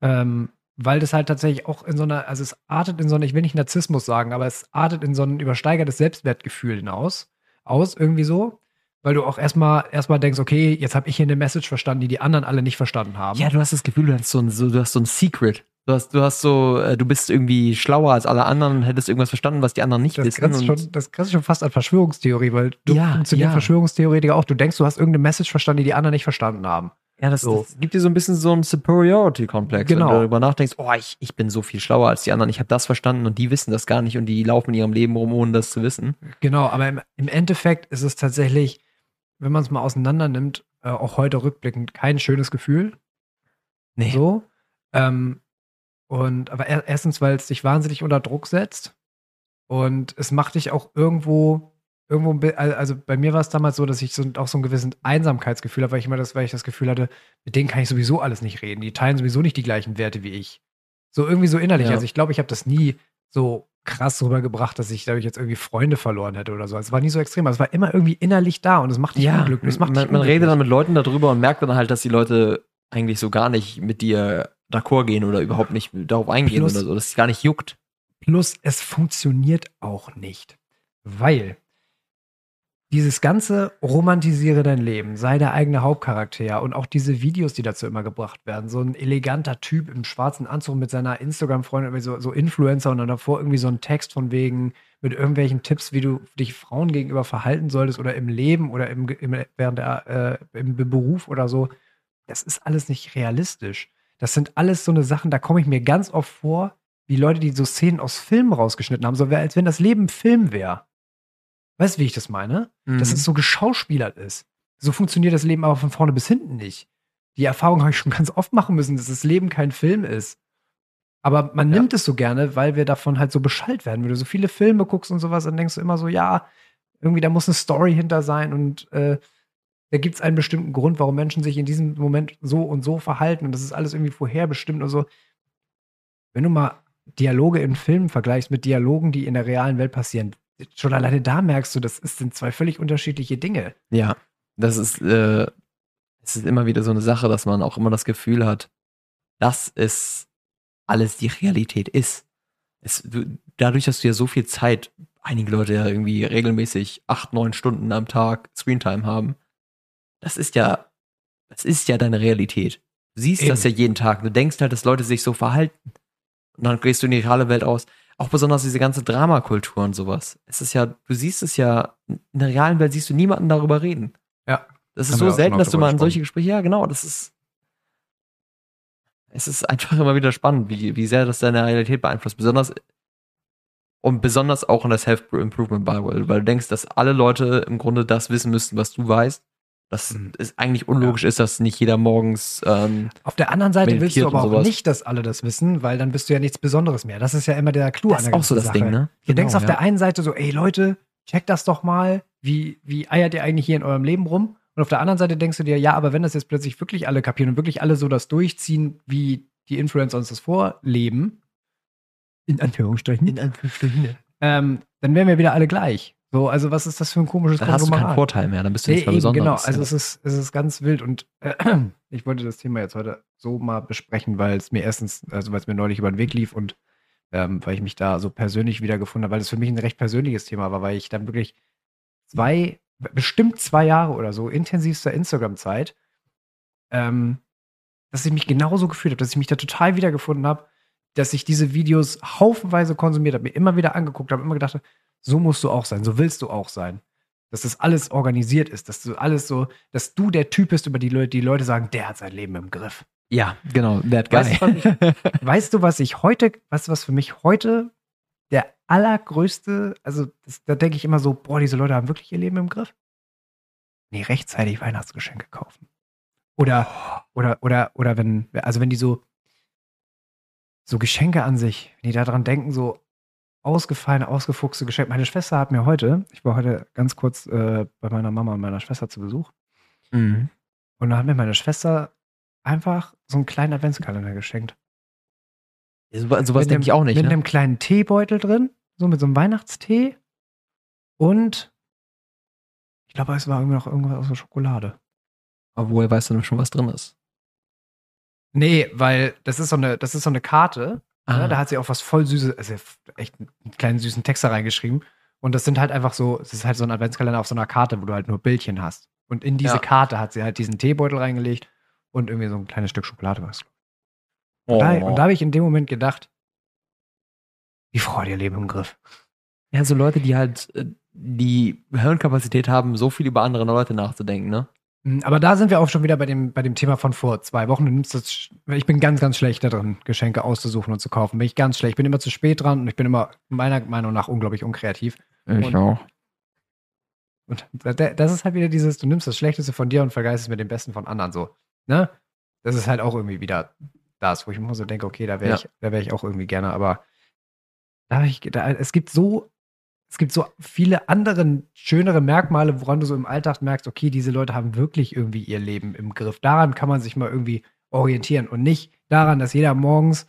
ähm, weil das halt tatsächlich auch in so einer, also es artet in so einer, ich will nicht Narzissmus sagen, aber es artet in so ein übersteigertes Selbstwertgefühl hinaus, aus, irgendwie so weil du auch erstmal erstmal denkst, okay, jetzt habe ich hier eine Message verstanden, die die anderen alle nicht verstanden haben. Ja, du hast das Gefühl, du hast so ein, so, du hast so ein Secret. Du hast, du hast so, äh, du bist irgendwie schlauer als alle anderen und hättest irgendwas verstanden, was die anderen nicht das wissen. Grenzt schon, das grenzt schon fast an Verschwörungstheorie, weil du ja, funktioniert ja. Verschwörungstheoretiker auch. Du denkst, du hast irgendeine Message verstanden, die die anderen nicht verstanden haben. Ja, das, so. das gibt dir so ein bisschen so einen Superiority-Komplex. Genau. Wenn du darüber nachdenkst, oh, ich, ich bin so viel schlauer als die anderen, ich habe das verstanden und die wissen das gar nicht und die laufen in ihrem Leben rum, ohne das zu wissen. Genau, aber im, im Endeffekt ist es tatsächlich, wenn man es mal auseinander nimmt, äh, auch heute rückblickend kein schönes Gefühl. Nee. So. Ähm, und aber er, erstens, weil es dich wahnsinnig unter Druck setzt. Und es macht dich auch irgendwo, irgendwo, also bei mir war es damals so, dass ich so, auch so ein gewisses Einsamkeitsgefühl habe, weil ich immer das, weil ich das Gefühl hatte, mit denen kann ich sowieso alles nicht reden. Die teilen sowieso nicht die gleichen Werte wie ich. So irgendwie so innerlich. Ja. Also ich glaube, ich habe das nie so krass rübergebracht, dass ich dadurch jetzt irgendwie Freunde verloren hätte oder so. Es war nie so extrem, aber es war immer irgendwie innerlich da und es macht dich ja, unglücklich. man, man redet dann mit Leuten darüber und merkt dann halt, dass die Leute eigentlich so gar nicht mit dir d'accord gehen oder überhaupt nicht darauf eingehen plus, oder so, dass es gar nicht juckt. Plus, es funktioniert auch nicht, weil dieses ganze romantisiere dein Leben, sei der eigene Hauptcharakter und auch diese Videos, die dazu immer gebracht werden. So ein eleganter Typ im schwarzen Anzug mit seiner Instagram-Freundin, so, so Influencer und dann davor irgendwie so ein Text von wegen mit irgendwelchen Tipps, wie du dich Frauen gegenüber verhalten solltest oder im Leben oder im, im während der, äh, im Beruf oder so. Das ist alles nicht realistisch. Das sind alles so eine Sachen, da komme ich mir ganz oft vor, wie Leute, die so Szenen aus Filmen rausgeschnitten haben, so als wenn das Leben Film wäre. Weißt du, wie ich das meine? Mhm. Dass es so geschauspielert ist. So funktioniert das Leben aber von vorne bis hinten nicht. Die Erfahrung habe ich schon ganz oft machen müssen, dass das Leben kein Film ist. Aber man ja. nimmt es so gerne, weil wir davon halt so beschallt werden. Wenn du so viele Filme guckst und sowas, dann denkst du immer so, ja, irgendwie da muss eine Story hinter sein und äh, da gibt es einen bestimmten Grund, warum Menschen sich in diesem Moment so und so verhalten und das ist alles irgendwie vorherbestimmt und so. Wenn du mal Dialoge in Filmen vergleichst mit Dialogen, die in der realen Welt passieren, schon alleine da merkst du, das ist- sind zwei völlig unterschiedliche Dinge. Ja, das ist, äh, es ist immer wieder so eine Sache, dass man auch immer das Gefühl hat, dass es alles die Realität ist. Es, du, dadurch, dass du ja so viel Zeit, einige Leute ja irgendwie regelmäßig acht, neun Stunden am Tag Screentime haben, das ist ja, das ist ja deine Realität. Du siehst Eben. das ja jeden Tag. Du denkst halt, dass Leute sich so verhalten. Und dann gehst du in die reale Welt aus. Auch besonders diese ganze Dramakultur und sowas. Es ist ja, du siehst es ja, in der realen Welt siehst du niemanden darüber reden. Ja. Das ist so selten, schon dass du mal in solche. Gespräche, ja, genau, das ist, es ist einfach immer wieder spannend, wie, wie sehr das deine Realität beeinflusst. Besonders, und besonders auch in der Self-Improvement Bible, weil du denkst, dass alle Leute im Grunde das wissen müssten, was du weißt. Dass Mhm. es eigentlich unlogisch ist, dass nicht jeder morgens, ähm, Auf der anderen Seite willst du aber auch nicht, dass alle das wissen, weil dann bist du ja nichts Besonderes mehr. Das ist ja immer der Clou das an ist der auch so das Ding, Sache. ne? Du denkst Genau, auf der einen Seite so, ey Leute, checkt das doch mal, wie, wie eiert ihr eigentlich hier in eurem Leben rum? Und auf der anderen Seite denkst du dir, ja, aber wenn das jetzt plötzlich wirklich alle kapieren und wirklich alle so das durchziehen, wie die Influencer uns das vorleben, in Anführungsstrichen, In Anführungsstrichen. ähm, dann wären wir wieder alle gleich. So, also was ist das für ein komisches Dann hast du keinen? Vorteil mehr, dann bist du Nee, nicht mehr besonders. genau. Also es ist, es ist ganz wild und äh, ich wollte das Thema jetzt heute so mal besprechen, weil es mir erstens, also weil es mir neulich über den Weg lief und ähm, weil ich mich da so persönlich wiedergefunden habe, weil es für mich ein recht persönliches Thema war, weil ich dann wirklich zwei, bestimmt zwei Jahre oder so intensivster Instagram-Zeit, ähm, dass ich mich genauso gefühlt habe, dass ich mich da total wiedergefunden habe, dass ich diese Videos haufenweise konsumiert habe, mir immer wieder angeguckt habe, immer gedacht habe, so musst du auch sein, so willst du auch sein. Dass das alles organisiert ist, dass du alles so, dass du der Typ bist, über die Leute, die Leute sagen, der hat sein Leben im Griff. ja, genau, that guy. Weißt du, was Weißt du, was ich heute, weißt du, was für mich heute der allergrößte, also das, da denke ich immer so, boah, diese Leute haben wirklich ihr Leben im Griff? Nee, rechtzeitig Weihnachtsgeschenke kaufen. Oder, oder, oder, oder wenn, also wenn die so, so Geschenke an sich, wenn die daran denken, so ausgefallene, ausgefuchste Geschenke. Meine Schwester hat mir heute, ich war heute ganz kurz äh, bei meiner Mama und meiner Schwester zu Besuch, Mhm. und da hat mir meine Schwester einfach so einen kleinen Adventskalender geschenkt. So, sowas denke ich auch nicht. Mit Ne? einem kleinen Teebeutel drin, so mit so einem Weihnachtstee. Und ich glaube, es war irgendwie noch irgendwas aus der Schokolade. Obwohl, weißt du schon, was drin ist. Nee, weil das ist so eine, das ist so eine Karte. Ah. Ne? Da hat sie auch was voll Süßes, also echt einen kleinen süßen Text da reingeschrieben. Und das sind halt einfach so, es ist halt so ein Adventskalender auf so einer Karte, wo du halt nur Bildchen hast. Und in diese Ja. Karte hat sie halt diesen Teebeutel reingelegt und irgendwie so ein kleines Stück Schokolade was. Oh. Und da, da habe ich in dem Moment gedacht, die Frau hat ihr Leben im Griff. Ja, so Leute, die halt äh, die Hirnkapazität haben, so viel über andere Leute nachzudenken, ne? Mm, Aber da sind wir auch schon wieder bei dem, bei dem Thema von vor zwei Wochen. Du nimmst das, ich bin ganz, ganz schlecht da drin, Geschenke auszusuchen und zu kaufen. Bin ich ganz schlecht. Ich bin immer zu spät dran und ich bin immer meiner Meinung nach unglaublich unkreativ. Und- auch. Und da- da- das ist halt wieder dieses, du nimmst das Schlechteste von dir und vergeist es mit dem Besten von anderen so. Ne? Das ist halt auch irgendwie wieder das, wo ich immer so denke, okay, da wäre Ja. ich, da wäre ich auch irgendwie gerne, aber da ich, da, es gibt so, es gibt so viele andere, schönere Merkmale, woran du so im Alltag merkst, okay, diese Leute haben wirklich irgendwie ihr Leben im Griff. Daran kann man sich mal irgendwie orientieren und nicht daran, dass jeder morgens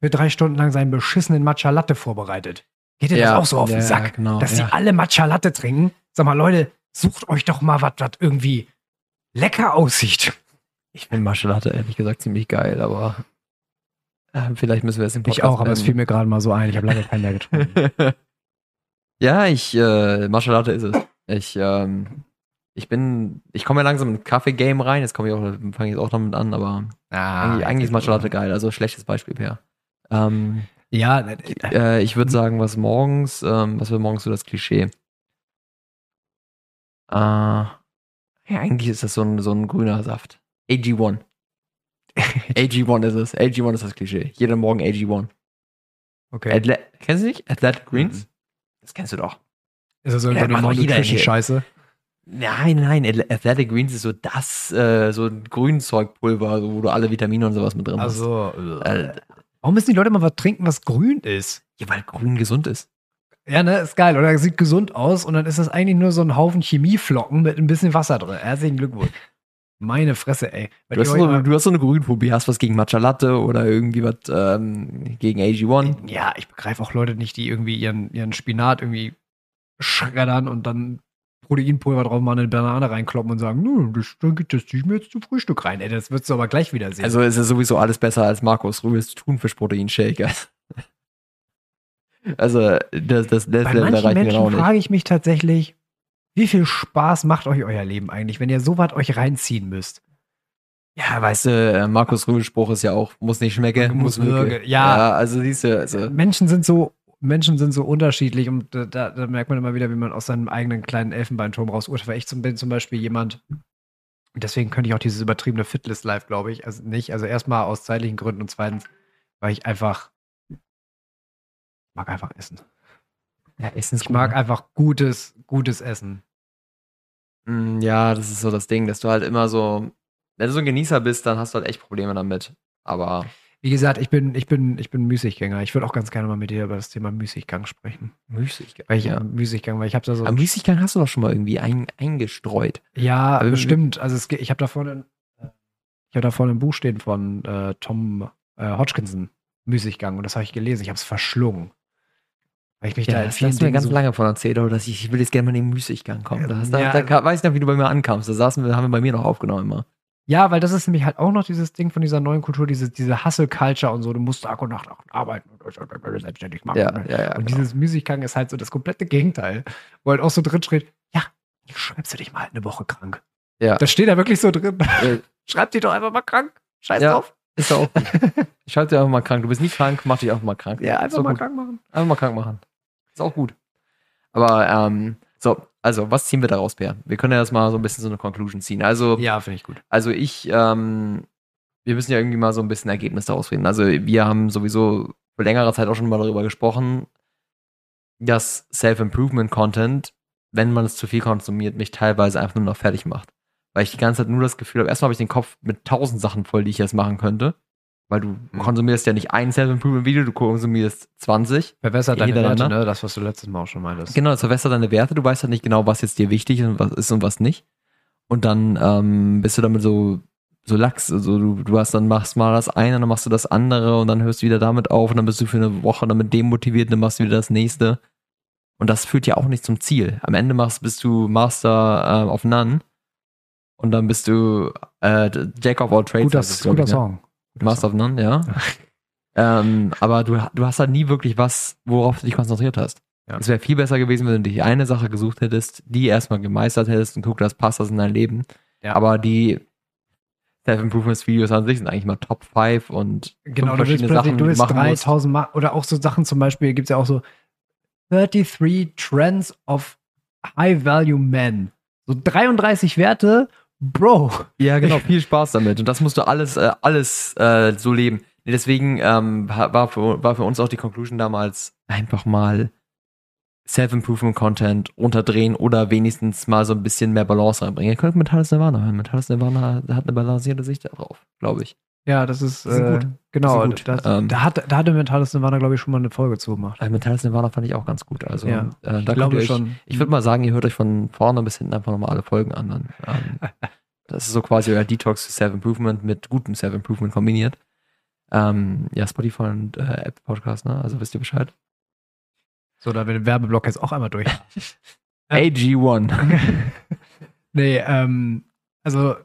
für drei Stunden lang seinen beschissenen Matcha Latte vorbereitet. Geht dir das auch so auf den ja, Sack? Genau, dass ja. die alle Matcha Latte trinken. Sag mal, Leute, sucht euch doch mal was, was irgendwie lecker aussieht. Ich finde Martial Latte ehrlich gesagt ziemlich geil, aber äh, vielleicht müssen wir es im Ich auch, aber es fiel mir gerade mal so ein. Ich habe lange keinen mehr getrunken. ja, ich, äh, Martial Latte ist es. Ich, ähm, ich bin, ich komme ja langsam in Kaffee-Game rein, jetzt komme ich auch, fange ich jetzt auch damit an, aber Ah, eigentlich, eigentlich ist Matcha Latte geil, also schlechtes Beispiel per. Ähm, Ja, äh, äh, ich würde sagen, was morgens, ähm, was wäre morgens so das Klischee? Äh, ja, eigentlich ist das so ein, so ein grüner Saft. AG1. AG1 ist es. AG1 ist das Klischee. Jeden Morgen AG1. okay. Athle kennst du nicht? Athletic Greens? Mhm. Das kennst du doch. Ist das so Ja, eine macht doch jeder hier. Scheiße? Nein, nein, Athle- Athletic Greens ist so das, äh, so ein Grünzeugpulver, wo du alle Vitamine und sowas mit drin hast. Also, Äh, warum müssen die Leute immer was trinken, was grün ist? ja, weil grün gesund ist. Ja, ne, ist geil, oder? Sieht gesund aus und dann ist das eigentlich nur so ein Haufen Chemieflocken mit ein bisschen Wasser drin. Herzlichen Glückwunsch. Meine Fresse, ey. Du hast, so, du hast so eine Grünphobie, hast was gegen Matcha Latte oder irgendwie was ähm, gegen AG1. ja, ich begreife auch Leute nicht, die irgendwie ihren, ihren Spinat irgendwie schreddern und dann Proteinpulver drauf machen, eine Banane reinkloppen und sagen, nö, das, dann geht das ich mir jetzt zum Frühstück rein. Ey, das würdest du aber gleich wieder sehen. Also ist es sowieso alles besser als Markus Rübels Thunfischproteinshake. Also das, das, das Bei manchen Menschen nicht. frage ich mich tatsächlich, wie viel Spaß macht euch euer Leben eigentlich, wenn ihr so was euch reinziehen müsst? Ja, weißt du, äh, Markus Rübels Spruch ist ja auch, muss nicht schmecken, Muss wirken. wirken, ja. also siehst du, also, Menschen sind so Menschen sind so unterschiedlich und da, da, merkt man immer wieder, wie man aus seinem eigenen kleinen Elfenbeinturm raus urteilt. Ich zum, bin zum Beispiel jemand, deswegen könnte ich auch dieses übertriebene Fitlist Live, glaube ich, also nicht. Also erstmal aus zeitlichen Gründen und zweitens, weil ich einfach mag einfach essen. ja, Essen ist Ich mag einfach gutes, gutes Essen. Mm, Ja, das ist so das Ding, dass du halt immer so, wenn du so ein Genießer bist, dann hast du halt echt Probleme damit. Aber Wie gesagt, ich bin, ich bin, ich bin Müßiggänger. Ich würde auch ganz gerne mal mit dir über das Thema Müßiggang sprechen. Müßiggang. Weil ich ja. Müßiggang, weil ich habe da so. Aber Müßiggang hast du doch schon mal irgendwie ein, eingestreut. Ja, Aber wir- bestimmt. Also es, ge- ich habe da vorne, äh, ich habe da vorne ein Buch stehen von äh, Tom äh, Hodgkinson, Müßiggang, und das habe ich gelesen. Ich habe es verschlungen. Weil ich mich da in vielen hast du mir Dingen ganz so, lange von erzählt, oder dass ich, ich will jetzt gerne mal in den Müßiggang kommen. Da, da, Ja. da ka- weiß ich noch, wie du bei mir ankamst. Da saßen wir, haben wir bei mir noch aufgenommen immer. Ja, weil das ist nämlich halt auch noch dieses Ding von dieser neuen Kultur, diese, diese Hustle-Culture und so. Du musst Tag und Nacht arbeiten und selbstständig machen. Ja, ja, ja. Und genau. dieses Müßiggang ist halt so das komplette Gegenteil. Wo halt auch so drin steht, ja, schreibst du dich mal eine Woche krank. Ja. Das steht da wirklich so drin. Äh, Schreib dich doch einfach mal krank. Scheiß Ja. drauf. Ist ja auch gut. Schalt dich einfach mal krank. Du bist nie krank, mach dich einfach mal krank. Ja, einfach doch mal gut. krank machen. Einfach mal krank machen. Ist auch gut. Aber, ähm, so, also, was ziehen wir daraus, Per? Wir können ja jetzt mal so ein bisschen so eine Conclusion ziehen. Also, Ja, finde ich gut. also ich, ähm, wir müssen ja irgendwie mal so ein bisschen Ergebnis daraus finden. Also, wir haben sowieso vor längerer Zeit auch schon mal darüber gesprochen, dass Self-Improvement-Content, wenn man es zu viel konsumiert, mich teilweise einfach nur noch fertig macht. Weil ich die ganze Zeit nur das Gefühl habe, erstmal habe ich den Kopf mit tausend Sachen voll, die ich jetzt machen könnte. Weil du Mhm. konsumierst ja nicht ein Self-Improvement-Video, du konsumierst 20. Verbessert deine. Werte, ne? Das, was du letztes Mal auch schon meintest. Genau, das verbessert deine Werte. Du weißt halt nicht genau, was jetzt dir wichtig ist und was ist und was nicht. Und dann ähm, bist du damit so, so lax. Also du, du hast dann machst mal das eine, dann machst du das andere und dann hörst du wieder damit auf und dann bist du für eine Woche damit demotiviert und dann machst du wieder das nächste. Und das führt ja auch nicht zum Ziel. Am Ende machst, bist du Master äh, of None und dann bist du äh, Jack of all Trades. Guter, heißt glaub guter ich, ne? Song. Master Song. of None, ja. ähm, aber du, du hast halt nie wirklich was, worauf du dich konzentriert hast. Ja. Es wäre viel besser gewesen, wenn du dich eine Sache gesucht hättest, die erstmal gemeistert hättest und guck, das passt das in dein Leben. Ja. Aber die Self-Improvements-Videos an sich sind eigentlich mal Top 5 und Genau, fünf du willst Sachen, du die du willst machen musst. 3000 Mal, oder auch so Sachen zum Beispiel, gibt es ja auch so 33 Trends of High-Value Men. So 33 Werte, Bro. Ja, genau, viel Spaß damit. Und das musst du alles, äh, alles äh, so leben. Nee, deswegen ähm, war, für, war für uns auch die Conclusion damals einfach mal Self-Improvement-Content runterdrehen oder wenigstens mal so ein bisschen mehr Balance reinbringen. Ihr könnt Metallis Nirvana hören. Metallis Nirvana hat eine balancierte Sicht darauf, glaube ich. Ja, das ist, äh, gut. genau. Gut. Da, Ähm, da, hat, da hatte Mentales Nirvana, glaube ich, schon mal eine Folge zu gemacht. Also Metallis Nirvana fand ich auch ganz gut. Also, Ja, äh, Ich da könnt glaube ihr euch, schon. Ich würde mal sagen, ihr hört euch von vorne bis hinten einfach nochmal alle Folgen an. Dann, ähm, das ist so quasi euer Detox für Self-Improvement mit gutem Self-Improvement kombiniert. Ähm, ja, Spotify und äh, Apple Podcast, ne? Also wisst ihr Bescheid. So, da wird der Werbeblock jetzt auch einmal durch. AG1. nee, ähm, also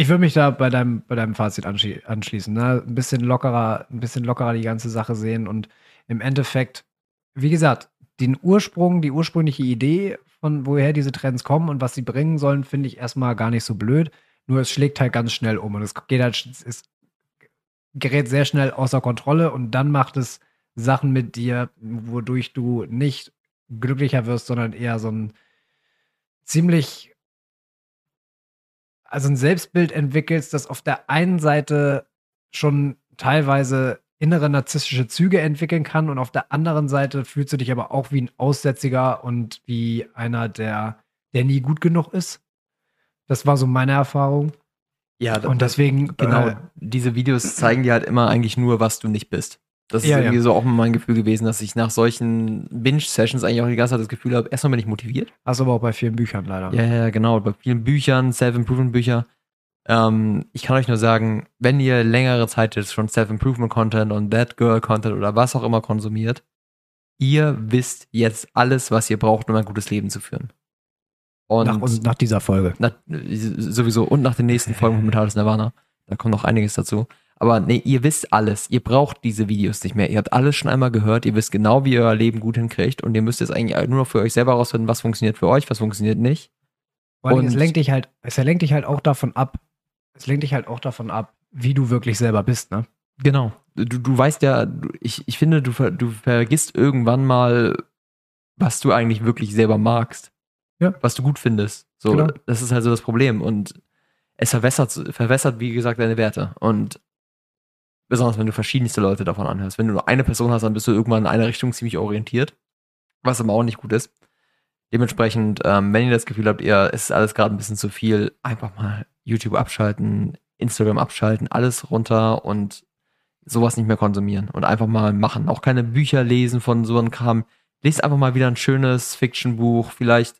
ich würde mich da bei deinem, bei deinem Fazit anschli anschließen. Ne? Ein bisschen lockerer, ein bisschen lockerer die ganze Sache sehen und im Endeffekt, wie gesagt, den Ursprung, die ursprüngliche Idee von woher diese Trends kommen und was sie bringen sollen, finde ich erstmal gar nicht so blöd. Nur es schlägt halt ganz schnell um und es geht halt, es gerät sehr schnell außer Kontrolle und dann macht es Sachen mit dir, wodurch du nicht glücklicher wirst, sondern eher so ein ziemlich, also ein Selbstbild entwickelst, das auf der einen Seite schon teilweise innere narzisstische Züge entwickeln kann und auf der anderen Seite fühlst du dich aber auch wie ein Aussätziger und wie einer, der, der nie gut genug ist. Das war so meine Erfahrung. Ja, Und deswegen, genau, äh, diese Videos zeigen dir halt immer eigentlich nur, was du nicht bist. Das ist Ja, irgendwie ja. so auch mein Gefühl gewesen, dass ich nach solchen Binge-Sessions eigentlich auch die ganze Zeit das Gefühl habe, erstmal bin ich motiviert. du aber auch bei vielen Büchern leider. Ja, ja, genau. Bei vielen Büchern, Self-Improvement-Bücher, Ähm, ich kann euch nur sagen, wenn ihr längere Zeit jetzt schon Self-Improvement-Content und That Girl-Content oder was auch immer konsumiert, ihr wisst jetzt alles, was ihr braucht, um ein gutes Leben zu führen. Und nach, und nach dieser Folge. Nach, sowieso und nach den nächsten Folgen von Metallus Nirvana. Da kommt noch einiges dazu. Aber nee, ihr wisst alles. Ihr braucht diese Videos nicht mehr. Ihr habt alles schon einmal gehört. Ihr wisst genau, wie ihr euer Leben gut hinkriegt. Und ihr müsst jetzt eigentlich nur noch für euch selber rausfinden, was funktioniert für euch, was funktioniert nicht. und es lenkt dich halt, es lenkt dich halt auch davon ab, es lenkt dich halt auch davon ab, wie du wirklich selber bist, ne? Genau. Du, du weißt ja, ich, ich finde, du, du vergisst irgendwann mal, was du eigentlich wirklich selber magst. Ja. Was du gut findest. So, genau. das ist halt so das Problem. Und es verwässert, verwässert, wie gesagt, deine Werte. Und besonders wenn du verschiedenste Leute davon anhörst. Wenn du nur eine Person hast, dann bist du irgendwann in eine Richtung ziemlich orientiert. Was aber auch nicht gut ist. Dementsprechend, ähm, wenn ihr das Gefühl habt, ihr, es ist alles gerade ein bisschen zu viel, einfach mal YouTube abschalten, Instagram abschalten, alles runter und sowas nicht mehr konsumieren und einfach mal machen. Auch keine Bücher lesen von so einem Kram. Lest einfach mal wieder ein schönes Fiction-Buch. Vielleicht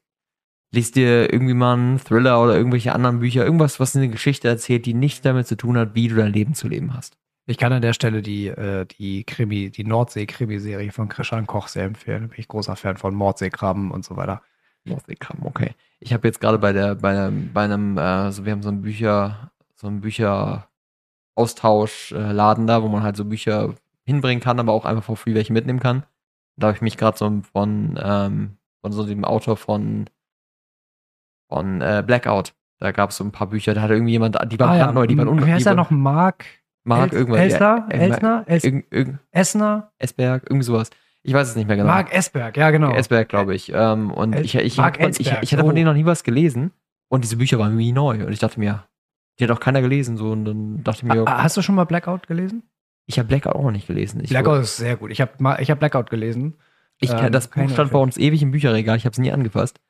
lest dir irgendwie mal einen Thriller oder irgendwelche anderen Bücher. Irgendwas, was eine Geschichte erzählt, die nichts damit zu tun hat, wie du dein Leben zu leben hast. Ich kann an der Stelle die, äh, die Krimi, die Nordsee-Krimi-Serie von Christian Koch sehr empfehlen. Da bin ich großer Fan von Mordseekrabben und so weiter. Mordseekrabben, okay. Ich habe jetzt gerade bei der, bei einem, bei einem, äh, so wir haben so ein Bücher, so ein Bücher-Austauschladen da, wo man halt so Bücher hinbringen kann, aber auch einfach for free welche mitnehmen kann. Da habe ich mich gerade so von, ähm, von so dem Autor von, von äh, Blackout. Da gab es so ein paar Bücher, da hatte irgendwie jemand, die waren ah, ja. neu, die waren ungefähr. Wie heißt er noch? Mark? Mark El irgendwas. Elsner? Ja, Elsner? Es irg irg Esner? Esberg, irgendwie sowas. Ich weiß es nicht mehr genau. Mark Esberg, ja, genau. Esberg, glaube ich. Ähm, und El ich, ich, Mark ich, ich, ich hatte von oh. denen noch nie was gelesen. Und diese Bücher waren wie neu. Und ich dachte mir, die hat auch keiner gelesen. So, und dann dachte ich mir, okay. Hast du schon mal Blackout gelesen? Ich habe Blackout auch noch nicht gelesen. Ich Blackout ist sehr gut. Ich habe hab Blackout gelesen. Ich, ähm, das Buch stand bei uns ewig im Bücherregal. Ich habe es nie angefasst.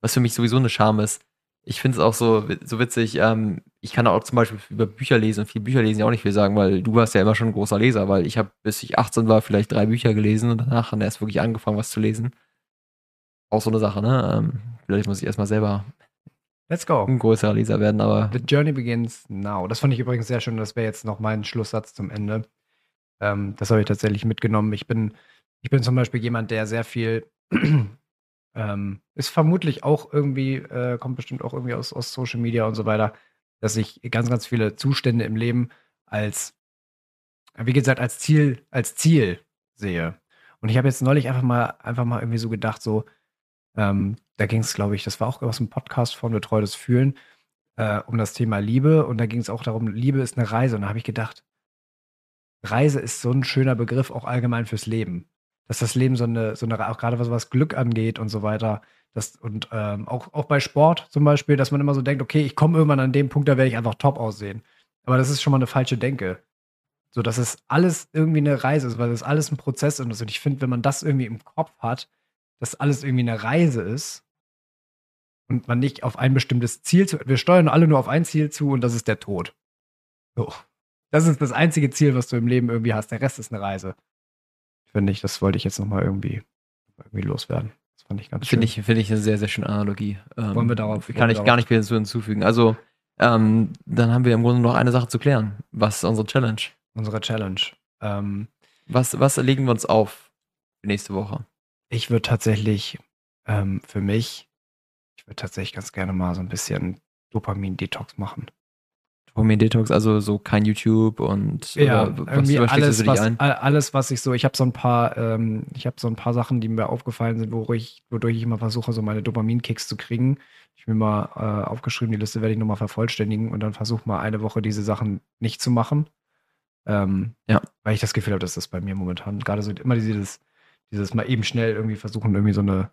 Was für mich sowieso eine Scham ist ich finde es auch so, so witzig. Ähm, ich kann auch zum Beispiel über Bücher lesen und viel Bücher lesen ja auch nicht viel sagen, weil du warst ja immer schon ein großer Leser, weil ich habe, bis ich 18 war, vielleicht drei Bücher gelesen und danach dann erst wirklich angefangen, was zu lesen. Auch so eine Sache, ne? Ähm, vielleicht muss ich erstmal selber Let's go. ein größerer Leser werden, aber. The Journey begins now. Das fand ich übrigens sehr schön. Das wäre jetzt noch mein Schlusssatz zum Ende. Ähm, das habe ich tatsächlich mitgenommen. Ich bin, ich bin zum Beispiel jemand, der sehr viel ähm, ist vermutlich auch irgendwie, äh, kommt bestimmt auch irgendwie aus, aus Social Media und so weiter, dass ich ganz, ganz viele Zustände im Leben als, wie gesagt, als Ziel, als Ziel sehe. Und ich habe jetzt neulich einfach mal, einfach mal irgendwie so gedacht, so, ähm, da ging es, glaube ich, das war auch aus dem Podcast von Betreutes Fühlen, äh, um das Thema Liebe. Und da ging es auch darum, Liebe ist eine Reise. Und da habe ich gedacht, Reise ist so ein schöner Begriff auch allgemein fürs Leben dass das Leben so eine, so eine auch gerade was, was Glück angeht und so weiter. Das, und ähm, auch, auch bei Sport zum Beispiel, dass man immer so denkt, okay, ich komme irgendwann an dem Punkt, da werde ich einfach top aussehen. Aber das ist schon mal eine falsche Denke. So, dass es alles irgendwie eine Reise ist, weil das alles ein Prozess ist. Und ich finde, wenn man das irgendwie im Kopf hat, dass alles irgendwie eine Reise ist und man nicht auf ein bestimmtes Ziel zu, wir steuern alle nur auf ein Ziel zu und das ist der Tod. So. Das ist das einzige Ziel, was du im Leben irgendwie hast. Der Rest ist eine Reise finde ich. Das wollte ich jetzt nochmal irgendwie, irgendwie loswerden. Das fand ich ganz schön. Finde ich, find ich eine sehr, sehr schöne Analogie. Ähm, wollen wir darauf? Kann ich darauf. gar nicht mehr so hinzufügen. Also, ähm, dann haben wir im Grunde noch eine Sache zu klären. Was ist unsere Challenge? Unsere Challenge. Ähm, was, was legen wir uns auf für nächste Woche? Ich würde tatsächlich ähm, für mich, ich würde tatsächlich ganz gerne mal so ein bisschen Dopamin-Detox machen. Dopamin Detox, also so kein YouTube und ja, irgendwie was alles, was, alles, was ich so, ich habe so ein paar, ähm, ich habe so ein paar Sachen, die mir aufgefallen sind, wodurch ich, wodurch ich immer versuche, so meine Dopamin-Kicks zu kriegen. Ich mir mal äh, aufgeschrieben, die Liste werde ich nochmal vervollständigen und dann versuche mal eine Woche diese Sachen nicht zu machen. Ähm, ja. Weil ich das Gefühl habe, dass das bei mir momentan gerade so immer dieses, dieses mal eben schnell irgendwie versuchen, irgendwie so eine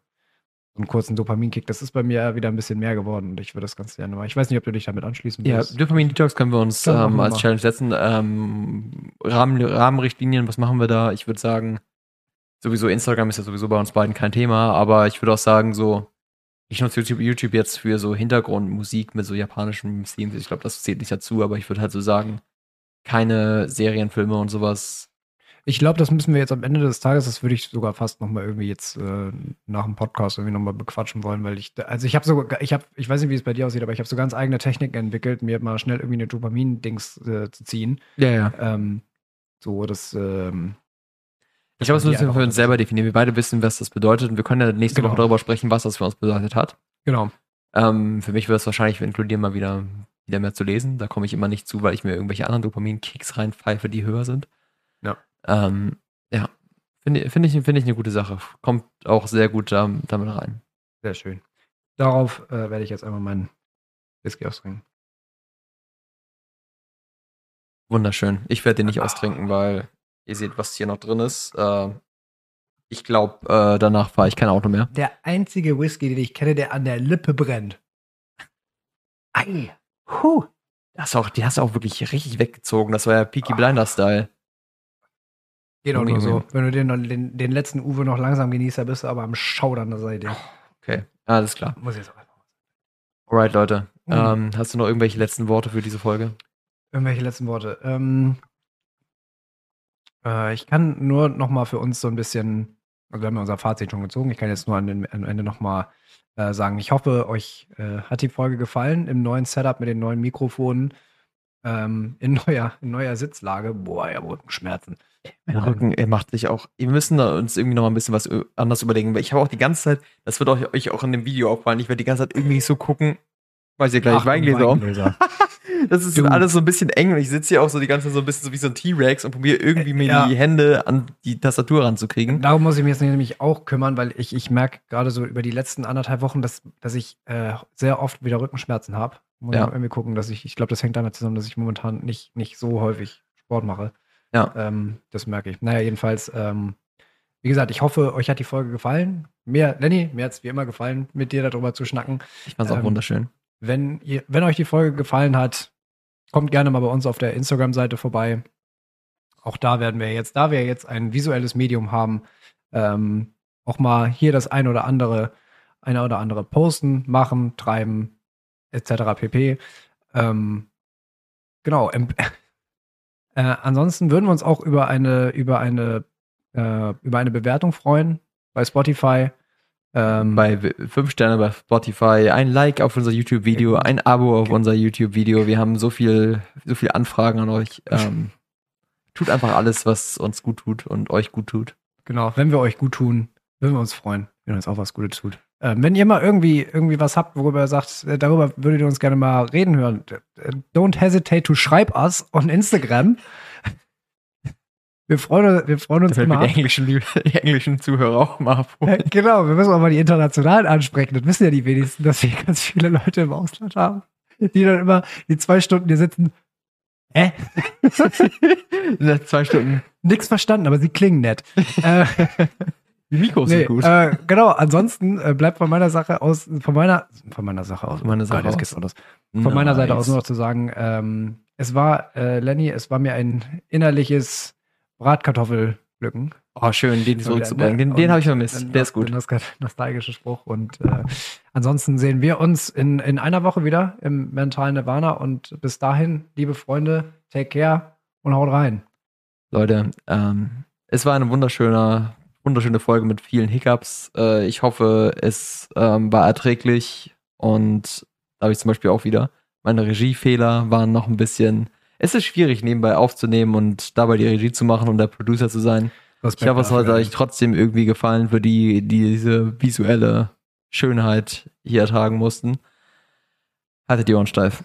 einen kurzen Dopaminkick. Das ist bei mir wieder ein bisschen mehr geworden und ich würde das ganz gerne machen. Ich weiß nicht, ob du dich damit anschließen willst. Ja, Dopamin-Detox können wir uns ähm, als Challenge setzen. Ähm, Rahmen, Rahmenrichtlinien, was machen wir da? Ich würde sagen, sowieso Instagram ist ja sowieso bei uns beiden kein Thema, aber ich würde auch sagen, so, ich nutze YouTube, YouTube jetzt für so Hintergrundmusik mit so japanischen Themes. Ich glaube, das zählt nicht dazu, aber ich würde halt so sagen, keine Serienfilme und sowas Ich glaube, das müssen wir jetzt am Ende des Tages, das würde ich sogar fast nochmal irgendwie jetzt äh, nach dem Podcast irgendwie nochmal bequatschen wollen, weil ich, also ich habe so, ich habe, ich weiß nicht, wie es bei dir aussieht, aber ich habe so ganz eigene Techniken entwickelt, mir mal schnell irgendwie eine Dopamin-Dings äh, zu ziehen. Ja, ja. Ähm, so, das, ähm, Ich glaube, das müssen wir für uns selber definieren. Wir beide wissen, was das bedeutet und wir können ja nächste Genau. Woche darüber sprechen, was das für uns bedeutet hat. Genau. Ähm, für mich würde es wahrscheinlich inkludieren, mal wieder, wieder mehr zu lesen. Da komme ich immer nicht zu, weil ich mir irgendwelche anderen Dopamin-Kicks reinpfeife, die höher sind. Ja. Ähm, ja. Finde find ich, finde ich eine gute Sache. Kommt auch sehr gut da, damit rein. Sehr schön. Darauf äh, werde ich jetzt einmal meinen Whisky austrinken. Wunderschön. Ich werde den nicht Ah. austrinken, weil ihr seht, was hier noch drin ist. Äh, ich glaube, äh, danach fahre ich kein Auto mehr. Der einzige Whisky, den ich kenne, der an der Lippe brennt. Ei. Huh. Das auch, die hast du auch wirklich richtig weggezogen. Das war ja Peaky Ah. Blinder-Style. Geht auch nur so. Wenn du den, den, den letzten Uwe noch langsam genießt, dann bist du aber am Schaudern der Seite. Okay, alles klar. Muss ich jetzt auch einfach Alright, Leute. Mhm. Ähm, hast du noch irgendwelche letzten Worte für diese Folge? Irgendwelche letzten Worte. Ähm, äh, ich kann nur noch mal für uns so ein bisschen, also wir haben ja unser Fazit schon gezogen, ich kann jetzt nur am Ende noch mal äh, sagen, ich hoffe, euch äh, hat die Folge gefallen im neuen Setup mit den neuen Mikrofonen, ähm, in, neuer, in neuer Sitzlage. Boah, ja, Rückenschmerzen. Mein Rücken, er macht sich auch. Wir müssen uns irgendwie noch mal ein bisschen was ö- anders überlegen. Weil ich habe auch die ganze Zeit, das wird euch, euch auch in dem Video auffallen, ich werde die ganze Zeit irgendwie so gucken, weiß ihr gleich, Ach, Weingläser. Weingläser. Das ist Du. alles so ein bisschen eng und ich sitze hier auch so die ganze Zeit so ein bisschen so wie so ein T-Rex und probiere irgendwie mir Ja. die Hände an die Tastatur ranzukriegen. Darum muss ich mich jetzt nämlich auch kümmern, weil ich, ich merke gerade so über die letzten anderthalb Wochen, dass, dass ich äh, sehr oft wieder Rückenschmerzen habe. Muss Ja. ich irgendwie gucken, dass ich, ich glaube, das hängt damit zusammen, dass ich momentan nicht, nicht so häufig Sport mache. Ja. Ähm, das merke ich. Naja, jedenfalls, ähm, wie gesagt, ich hoffe, euch hat die Folge gefallen. Mir, Lenny, mir hat es wie immer gefallen, mit dir darüber zu schnacken. Ich fand es auch Ähm, wunderschön. Wenn, ihr, wenn euch die Folge gefallen hat, kommt gerne mal bei uns auf der Instagram-Seite vorbei. Auch da werden wir jetzt, da wir jetzt ein visuelles Medium haben, ähm, auch mal hier das ein oder andere, eine oder andere posten, machen, treiben, etc. pp. Ähm, genau. Äh, ansonsten würden wir uns auch über eine, über eine, äh, über eine Bewertung freuen bei Spotify. Ähm, Bei fünf Sterne bei Spotify, ein Like auf unser YouTube-Video, ein Abo auf Okay. unser YouTube-Video. Wir haben so viel, so viel Anfragen an euch. Ähm, tut einfach alles, was uns gut tut und euch gut tut. Genau, wenn wir euch gut tun, würden wir uns freuen, wenn uns auch was Gutes tut. Ähm, wenn ihr mal irgendwie, irgendwie was habt, worüber ihr sagt, äh, darüber würdet ihr uns gerne mal reden hören, äh, don't hesitate to schreib us on Instagram. Wir freuen, wir freuen uns Das immer. die englischen, die englischen Zuhörer auch mal Äh, abholen. Genau, wir müssen auch mal die internationalen ansprechen. Das wissen ja die wenigsten, dass wir ganz viele Leute im Ausland haben, die dann immer die zwei Stunden hier sitzen. Hä? Nach zwei Stunden. Nix verstanden, aber sie klingen nett. Die Mikros Nee, sind gut. Äh, genau, ansonsten äh, bleibt von meiner Sache aus, von meiner, von meiner Sache aus, Von meiner Sache Gott, aus. los. Von meiner Seite aus nur noch zu sagen, ähm, es war, äh, Lenny, es war mir ein innerliches Bratkartoffelpflücken. Oh, schön, den zurückzubringen. Den, den habe ich vermisst. Der ist gut. Das ist nostalgische Spruch. Und äh, ansonsten sehen wir uns in, in einer Woche wieder im mentalen Nirvana. Und bis dahin, liebe Freunde, take care und haut rein. Leute, ähm, es war eine wunderschöne, wunderschöne Folge mit vielen Hiccups. Äh, ich hoffe, es ähm, war erträglich und da habe ich zum Beispiel auch wieder. Meine Regiefehler waren noch ein bisschen. Es ist schwierig, nebenbei aufzunehmen und dabei die Regie zu machen und der Producer zu sein. Ich hoffe, es hat euch trotzdem irgendwie gefallen für die, die diese visuelle Schönheit hier ertragen mussten. Haltet die Ohren steif.